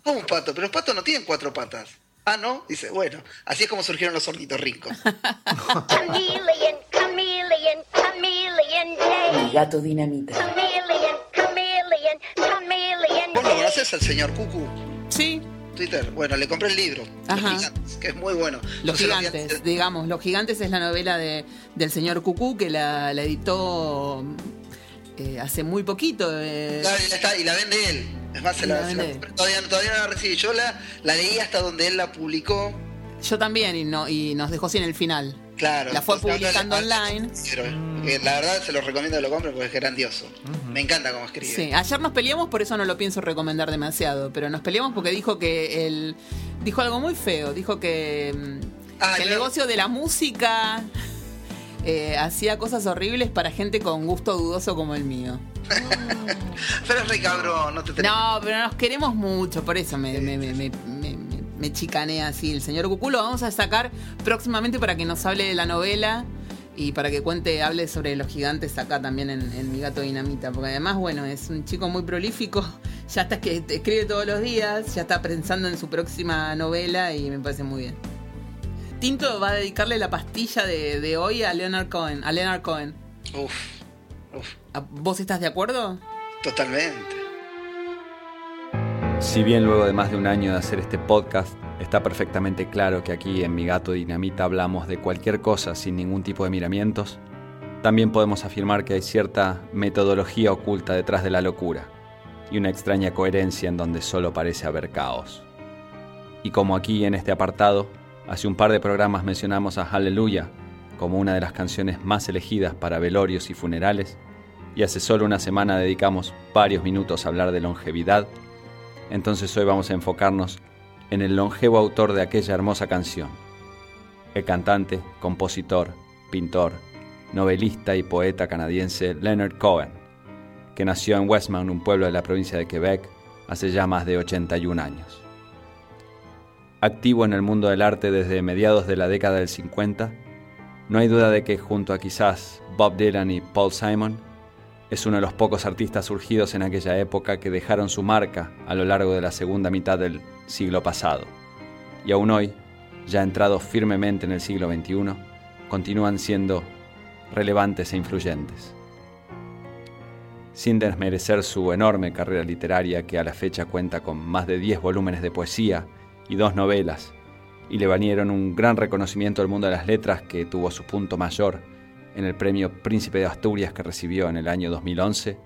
¿Cómo un pato? Pero los patos no tienen cuatro patas. Ah, ¿no? Dice, bueno, así es como surgieron los ornitorrincos. Chameleon, chameleon, chameleon day. Mi gato dinamita. Chameleon, chameleon, chameleon ¿Vos lo day. conoces al señor Cucu? Sí, Twitter. Bueno, le compré el libro. Ajá. Los gigantes, que es muy bueno. Los Gigantes, digamos. Los Gigantes es la novela de, del señor Cucú que la, la editó eh, hace muy poquito. eh. Claro, y la, está- y la vende él. Es más, se la, se todavía, todavía no la recibí. Yo la, la leí hasta donde él la publicó. Yo también, y, no, y nos dejó sin el final. Claro. La fue entonces, publicando online. Pero, eh, la verdad se lo recomiendo que lo compren porque es grandioso. Me encanta cómo escribe. Sí, ayer nos peleamos, por eso no lo pienso recomendar demasiado, pero nos peleamos porque dijo que él dijo algo muy feo, dijo que, mm, Ah, que el negocio de la música eh, hacía cosas horribles para gente con gusto dudoso como el mío. Pero es re cabrón, no te tenés No, pero nos queremos mucho, por eso me, me, me, me, me- me- chicanea así el señor Cucú. Lo vamos a sacar próximamente para que nos hable de la novela y para que cuente, hable sobre los gigantes acá también en, en Mi Gato Dinamita. Porque además, bueno, es un chico muy prolífico, ya está que escribe todos los días, ya está pensando en su próxima novela y me parece muy bien. Tinto va a dedicarle la pastilla de, de hoy a Leonard Cohen. A Leonard Cohen. Uf, uf, ¿A- ¿Vos estás de acuerdo? totalmente. Si bien luego de más de un año de hacer este podcast, está perfectamente claro que aquí en Mi Gato Dinamita hablamos de cualquier cosa sin ningún tipo de miramientos, también podemos afirmar que hay cierta metodología oculta detrás de la locura y una extraña coherencia en donde solo parece haber caos. Y como aquí en este apartado, hace un par de programas mencionamos a Hallelujah como una de las canciones más elegidas para velorios y funerales, y hace solo una semana dedicamos varios minutos a hablar de longevidad, entonces hoy vamos a enfocarnos en el longevo autor de aquella hermosa canción, el cantante, compositor, pintor, novelista y poeta canadiense Leonard Cohen, que nació en Westmount, un pueblo de la provincia de Quebec, hace ya más de 81 años. Activo en el mundo del arte desde mediados de la década del 50, no hay duda de que junto a quizás Bob Dylan y Paul Simon, es uno de los pocos artistas surgidos en aquella época que dejaron su marca a lo largo de la segunda mitad del siglo pasado. Y aún hoy, ya entrados firmemente en el siglo XXI, continúan siendo relevantes e influyentes. Sin desmerecer su enorme carrera literaria que a la fecha cuenta con más de 10 volúmenes de poesía y dos novelas, y le valieron un gran reconocimiento al mundo de las letras que tuvo su punto mayor en el premio Príncipe de Asturias que recibió en el año 2011,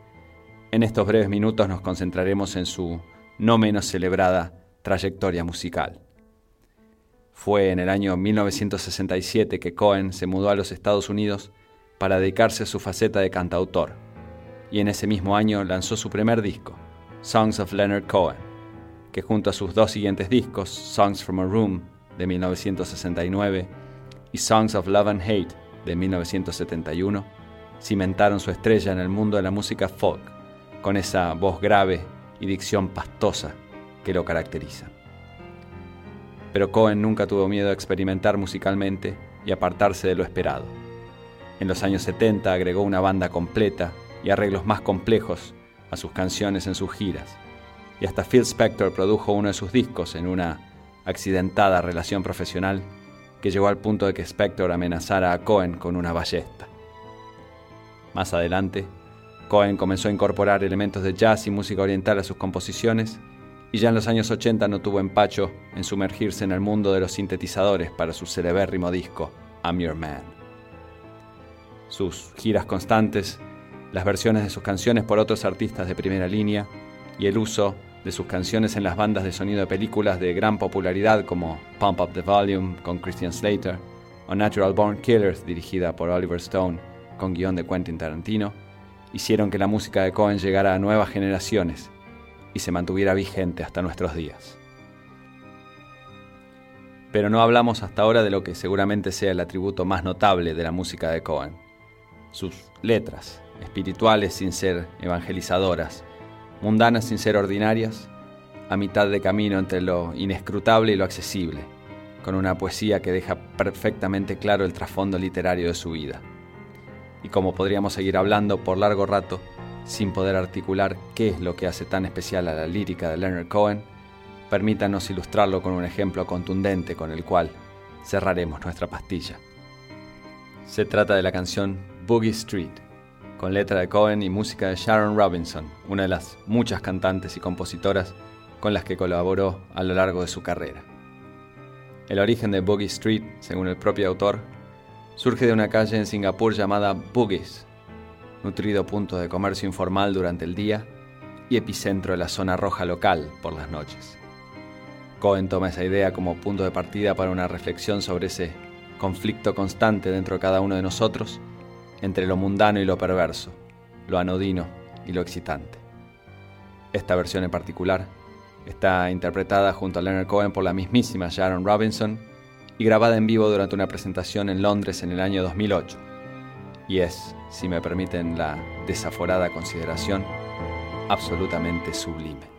en estos breves minutos nos concentraremos en su no menos celebrada trayectoria musical. Fue en el año 1967 que Cohen se mudó a los Estados Unidos para dedicarse a su faceta de cantautor, y en ese mismo año lanzó su primer disco, Songs of Leonard Cohen, que junto a sus dos siguientes discos, Songs from a Room de 1969 y Songs of Love and Hate de 1971, cimentaron su estrella en el mundo de la música folk, con esa voz grave y dicción pastosa que lo caracteriza. Pero Cohen nunca tuvo miedo a experimentar musicalmente y apartarse de lo esperado. En los años 70 agregó una banda completa y arreglos más complejos a sus canciones en sus giras, y hasta Phil Spector produjo uno de sus discos en una accidentada relación profesional llegó al punto de que Spector amenazara a Cohen con una ballesta. Más adelante, Cohen comenzó a incorporar elementos de jazz y música oriental a sus composiciones y ya en los años 80 no tuvo empacho en sumergirse en el mundo de los sintetizadores para su celebérrimo disco I'm Your Man. Sus giras constantes, las versiones de sus canciones por otros artistas de primera línea y el uso de sus canciones en las bandas de sonido de películas de gran popularidad como Pump Up the Volume con Christian Slater o Natural Born Killers dirigida por Oliver Stone con guion de Quentin Tarantino, hicieron que la música de Cohen llegara a nuevas generaciones y se mantuviera vigente hasta nuestros días. Pero no hablamos hasta ahora de lo que seguramente sea el atributo más notable de la música de Cohen, sus letras, espirituales sin ser evangelizadoras, mundanas sin ser ordinarias, a mitad de camino entre lo inescrutable y lo accesible, con una poesía que deja perfectamente claro el trasfondo literario de su vida. Y como podríamos seguir hablando por largo rato, sin poder articular qué es lo que hace tan especial a la lírica de Leonard Cohen, permítanos ilustrarlo con un ejemplo contundente con el cual cerraremos nuestra pastilla. Se trata de la canción Boogie Street, con letra de Cohen y música de Sharon Robinson, una de las muchas cantantes y compositoras con las que colaboró a lo largo de su carrera. El origen de Boogie Street, según el propio autor, surge de una calle en Singapur llamada Boogies, nutrido punto de comercio informal durante el día y epicentro de la zona roja local por las noches. Cohen toma esa idea como punto de partida para una reflexión sobre ese conflicto constante dentro de cada uno de nosotros entre lo mundano y lo perverso, lo anodino y lo excitante. Esta versión en particular está interpretada junto a Leonard Cohen por la mismísima Sharon Robinson y grabada en vivo durante una presentación en Londres en el año 2008. Y es, si me permiten la desaforada consideración, absolutamente sublime.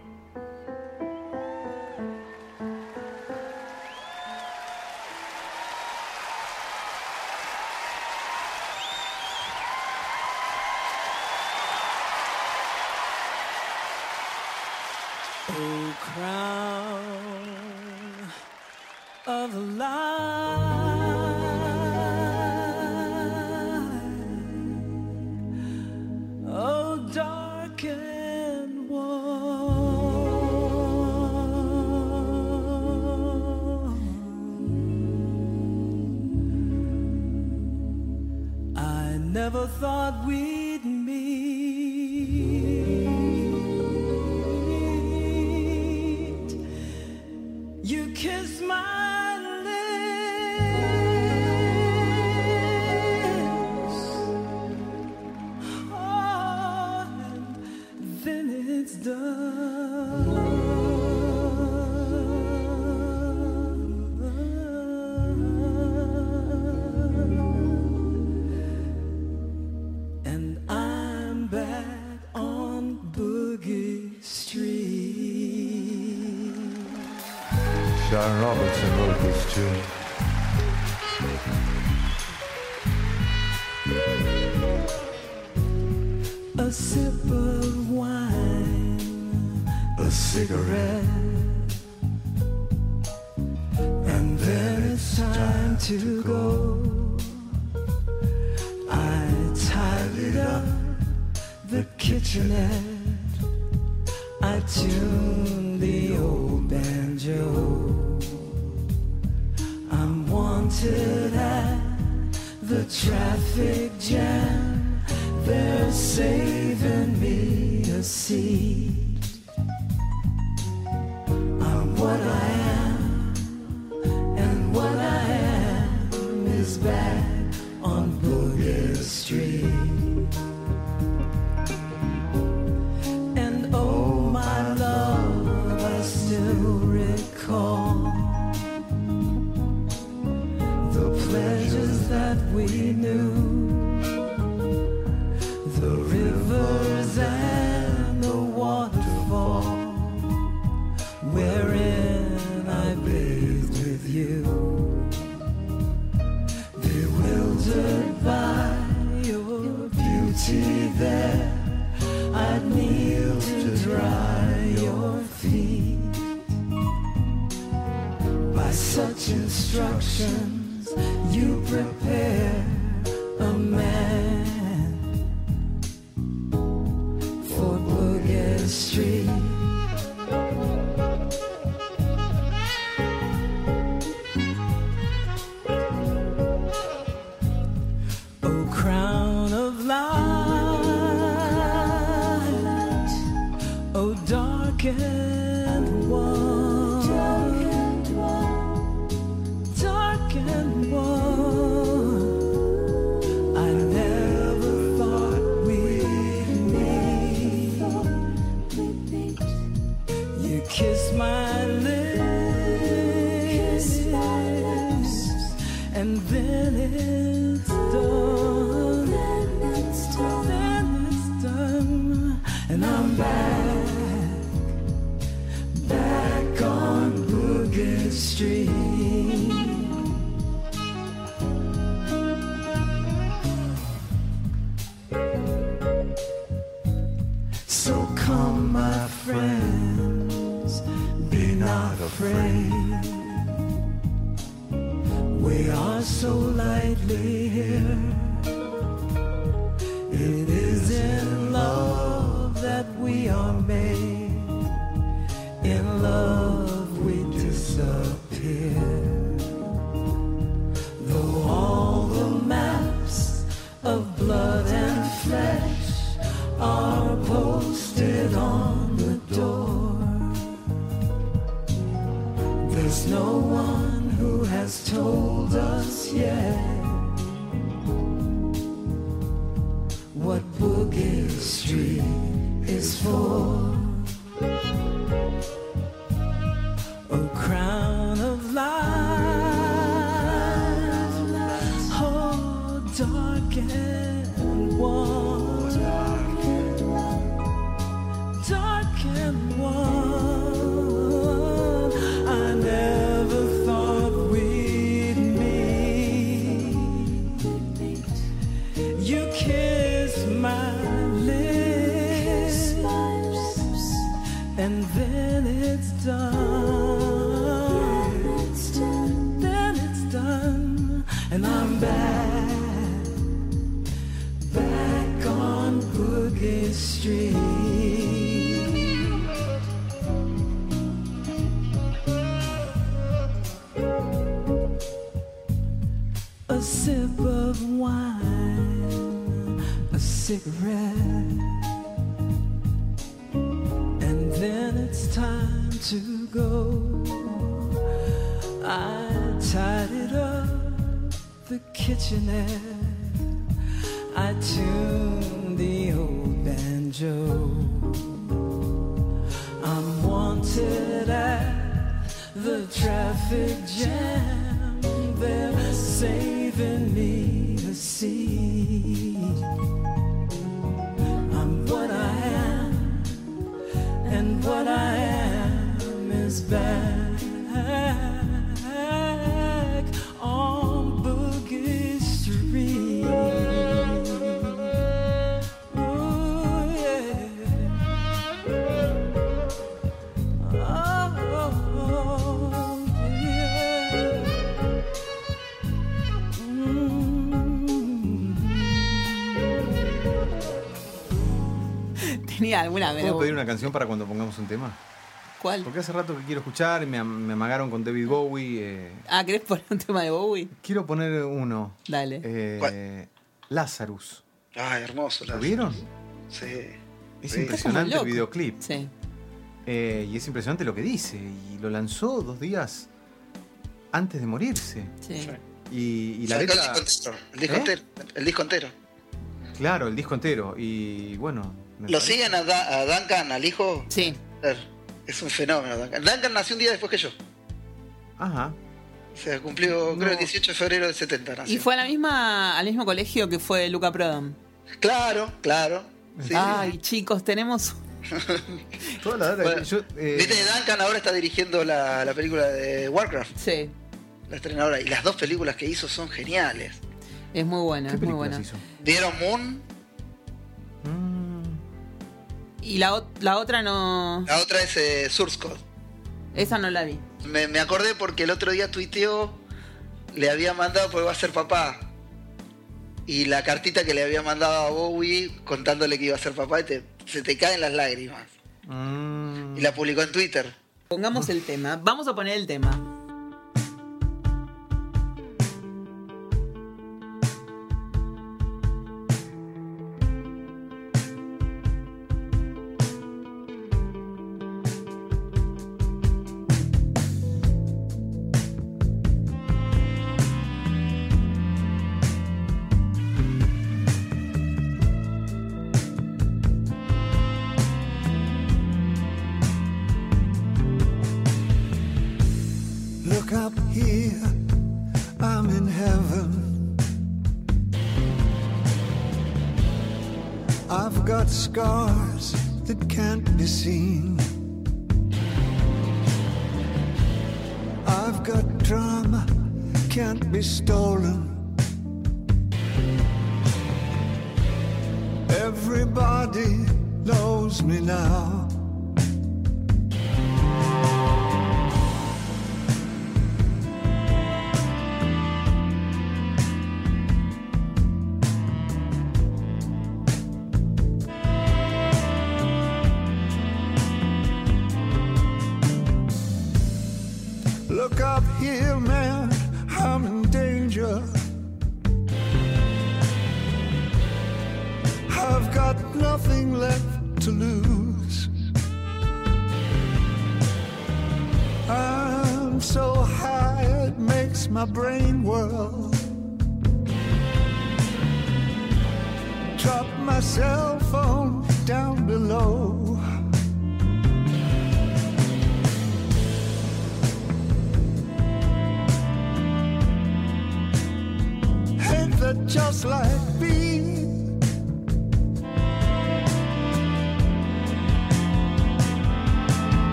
passion. And then it's done. Then it's done, and I'm back, back on Boogie Street. A sip of wine, a cigarette, kitchenette, I tune the old banjo. I'm wanted at the traffic jam. Alguna ¿Puedo pero pedir una canción para cuando pongamos un tema? ¿Cuál? Porque hace rato que quiero escuchar, me, am- me amagaron con David Bowie. eh, Ah, ¿querés poner un tema de Bowie? quiero poner uno. Dale. Eh, Lazarus. Ay, hermoso. ¿Lo la- vieron? Sí. Es Sí. impresionante el loco. videoclip. Sí. Eh, y es impresionante lo que dice. Y lo lanzó dos días antes de morirse. Sí. Y, y la Sacó letra. el disco entero. El disco ¿Eh? entero. El disco entero. Claro, el disco entero. Y bueno. Me ¿Lo parece- siguen a, Da- a Duncan, al hijo? Sí. Es un fenómeno, Duncan. Duncan nació un día después que yo. Ajá. O sea, cumplió, creo, el 18 de febrero del 70 nació. Y fue a la misma, al mismo colegio que fue Luca Prodan. Claro, claro. Sí. Ay, chicos, tenemos. Toda la data Bueno, que yo, eh, Viste, Duncan ahora está dirigiendo la, la película de Warcraft. Sí. La estrena ahora. Y las dos películas que hizo son geniales. Es muy buena, ¿Qué es muy buena. hizo? ¿Vieron Moon? Y la, la otra no. La otra es eh, Source Code. Esa no la vi. Me, me acordé porque el otro día tuiteó, le había mandado porque va a ser papá. Y la cartita que le había mandado a Bowie contándole que iba a ser papá y te- se te caen las lágrimas. Mm. Y la publicó en Twitter. Pongamos el tema. Vamos a poner el tema.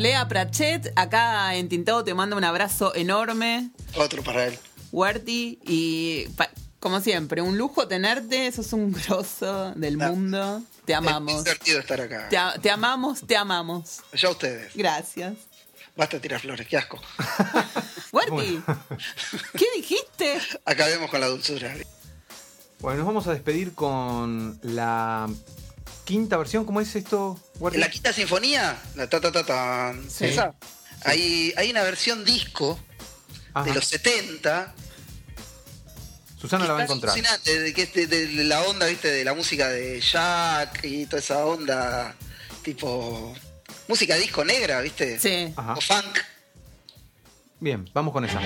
Lea Prachet, acá en Tintado te mando un abrazo enorme. Otro para él. Huerti, y pa- como siempre, un lujo tenerte, sos un grosso del mundo. Te Es amamos. divertido estar acá. Te, a- te amamos, te amamos. Ya ustedes. Gracias. Basta de tirar flores, qué asco. Huerti, ¿qué dijiste? Acabemos con la dulzura. Bueno, nos vamos a despedir con la quinta versión. ¿Cómo es esto, Guardi? En la quinta sinfonía, ta ta ta ta, sí. Hay, hay una versión disco de los 70. Susana la va a encontrar. De, de, este, de, de, la onda, viste, de la música de Jack y toda esa onda tipo música disco negra, viste. Sí. Ajá. O funk. Bien, vamos con esa.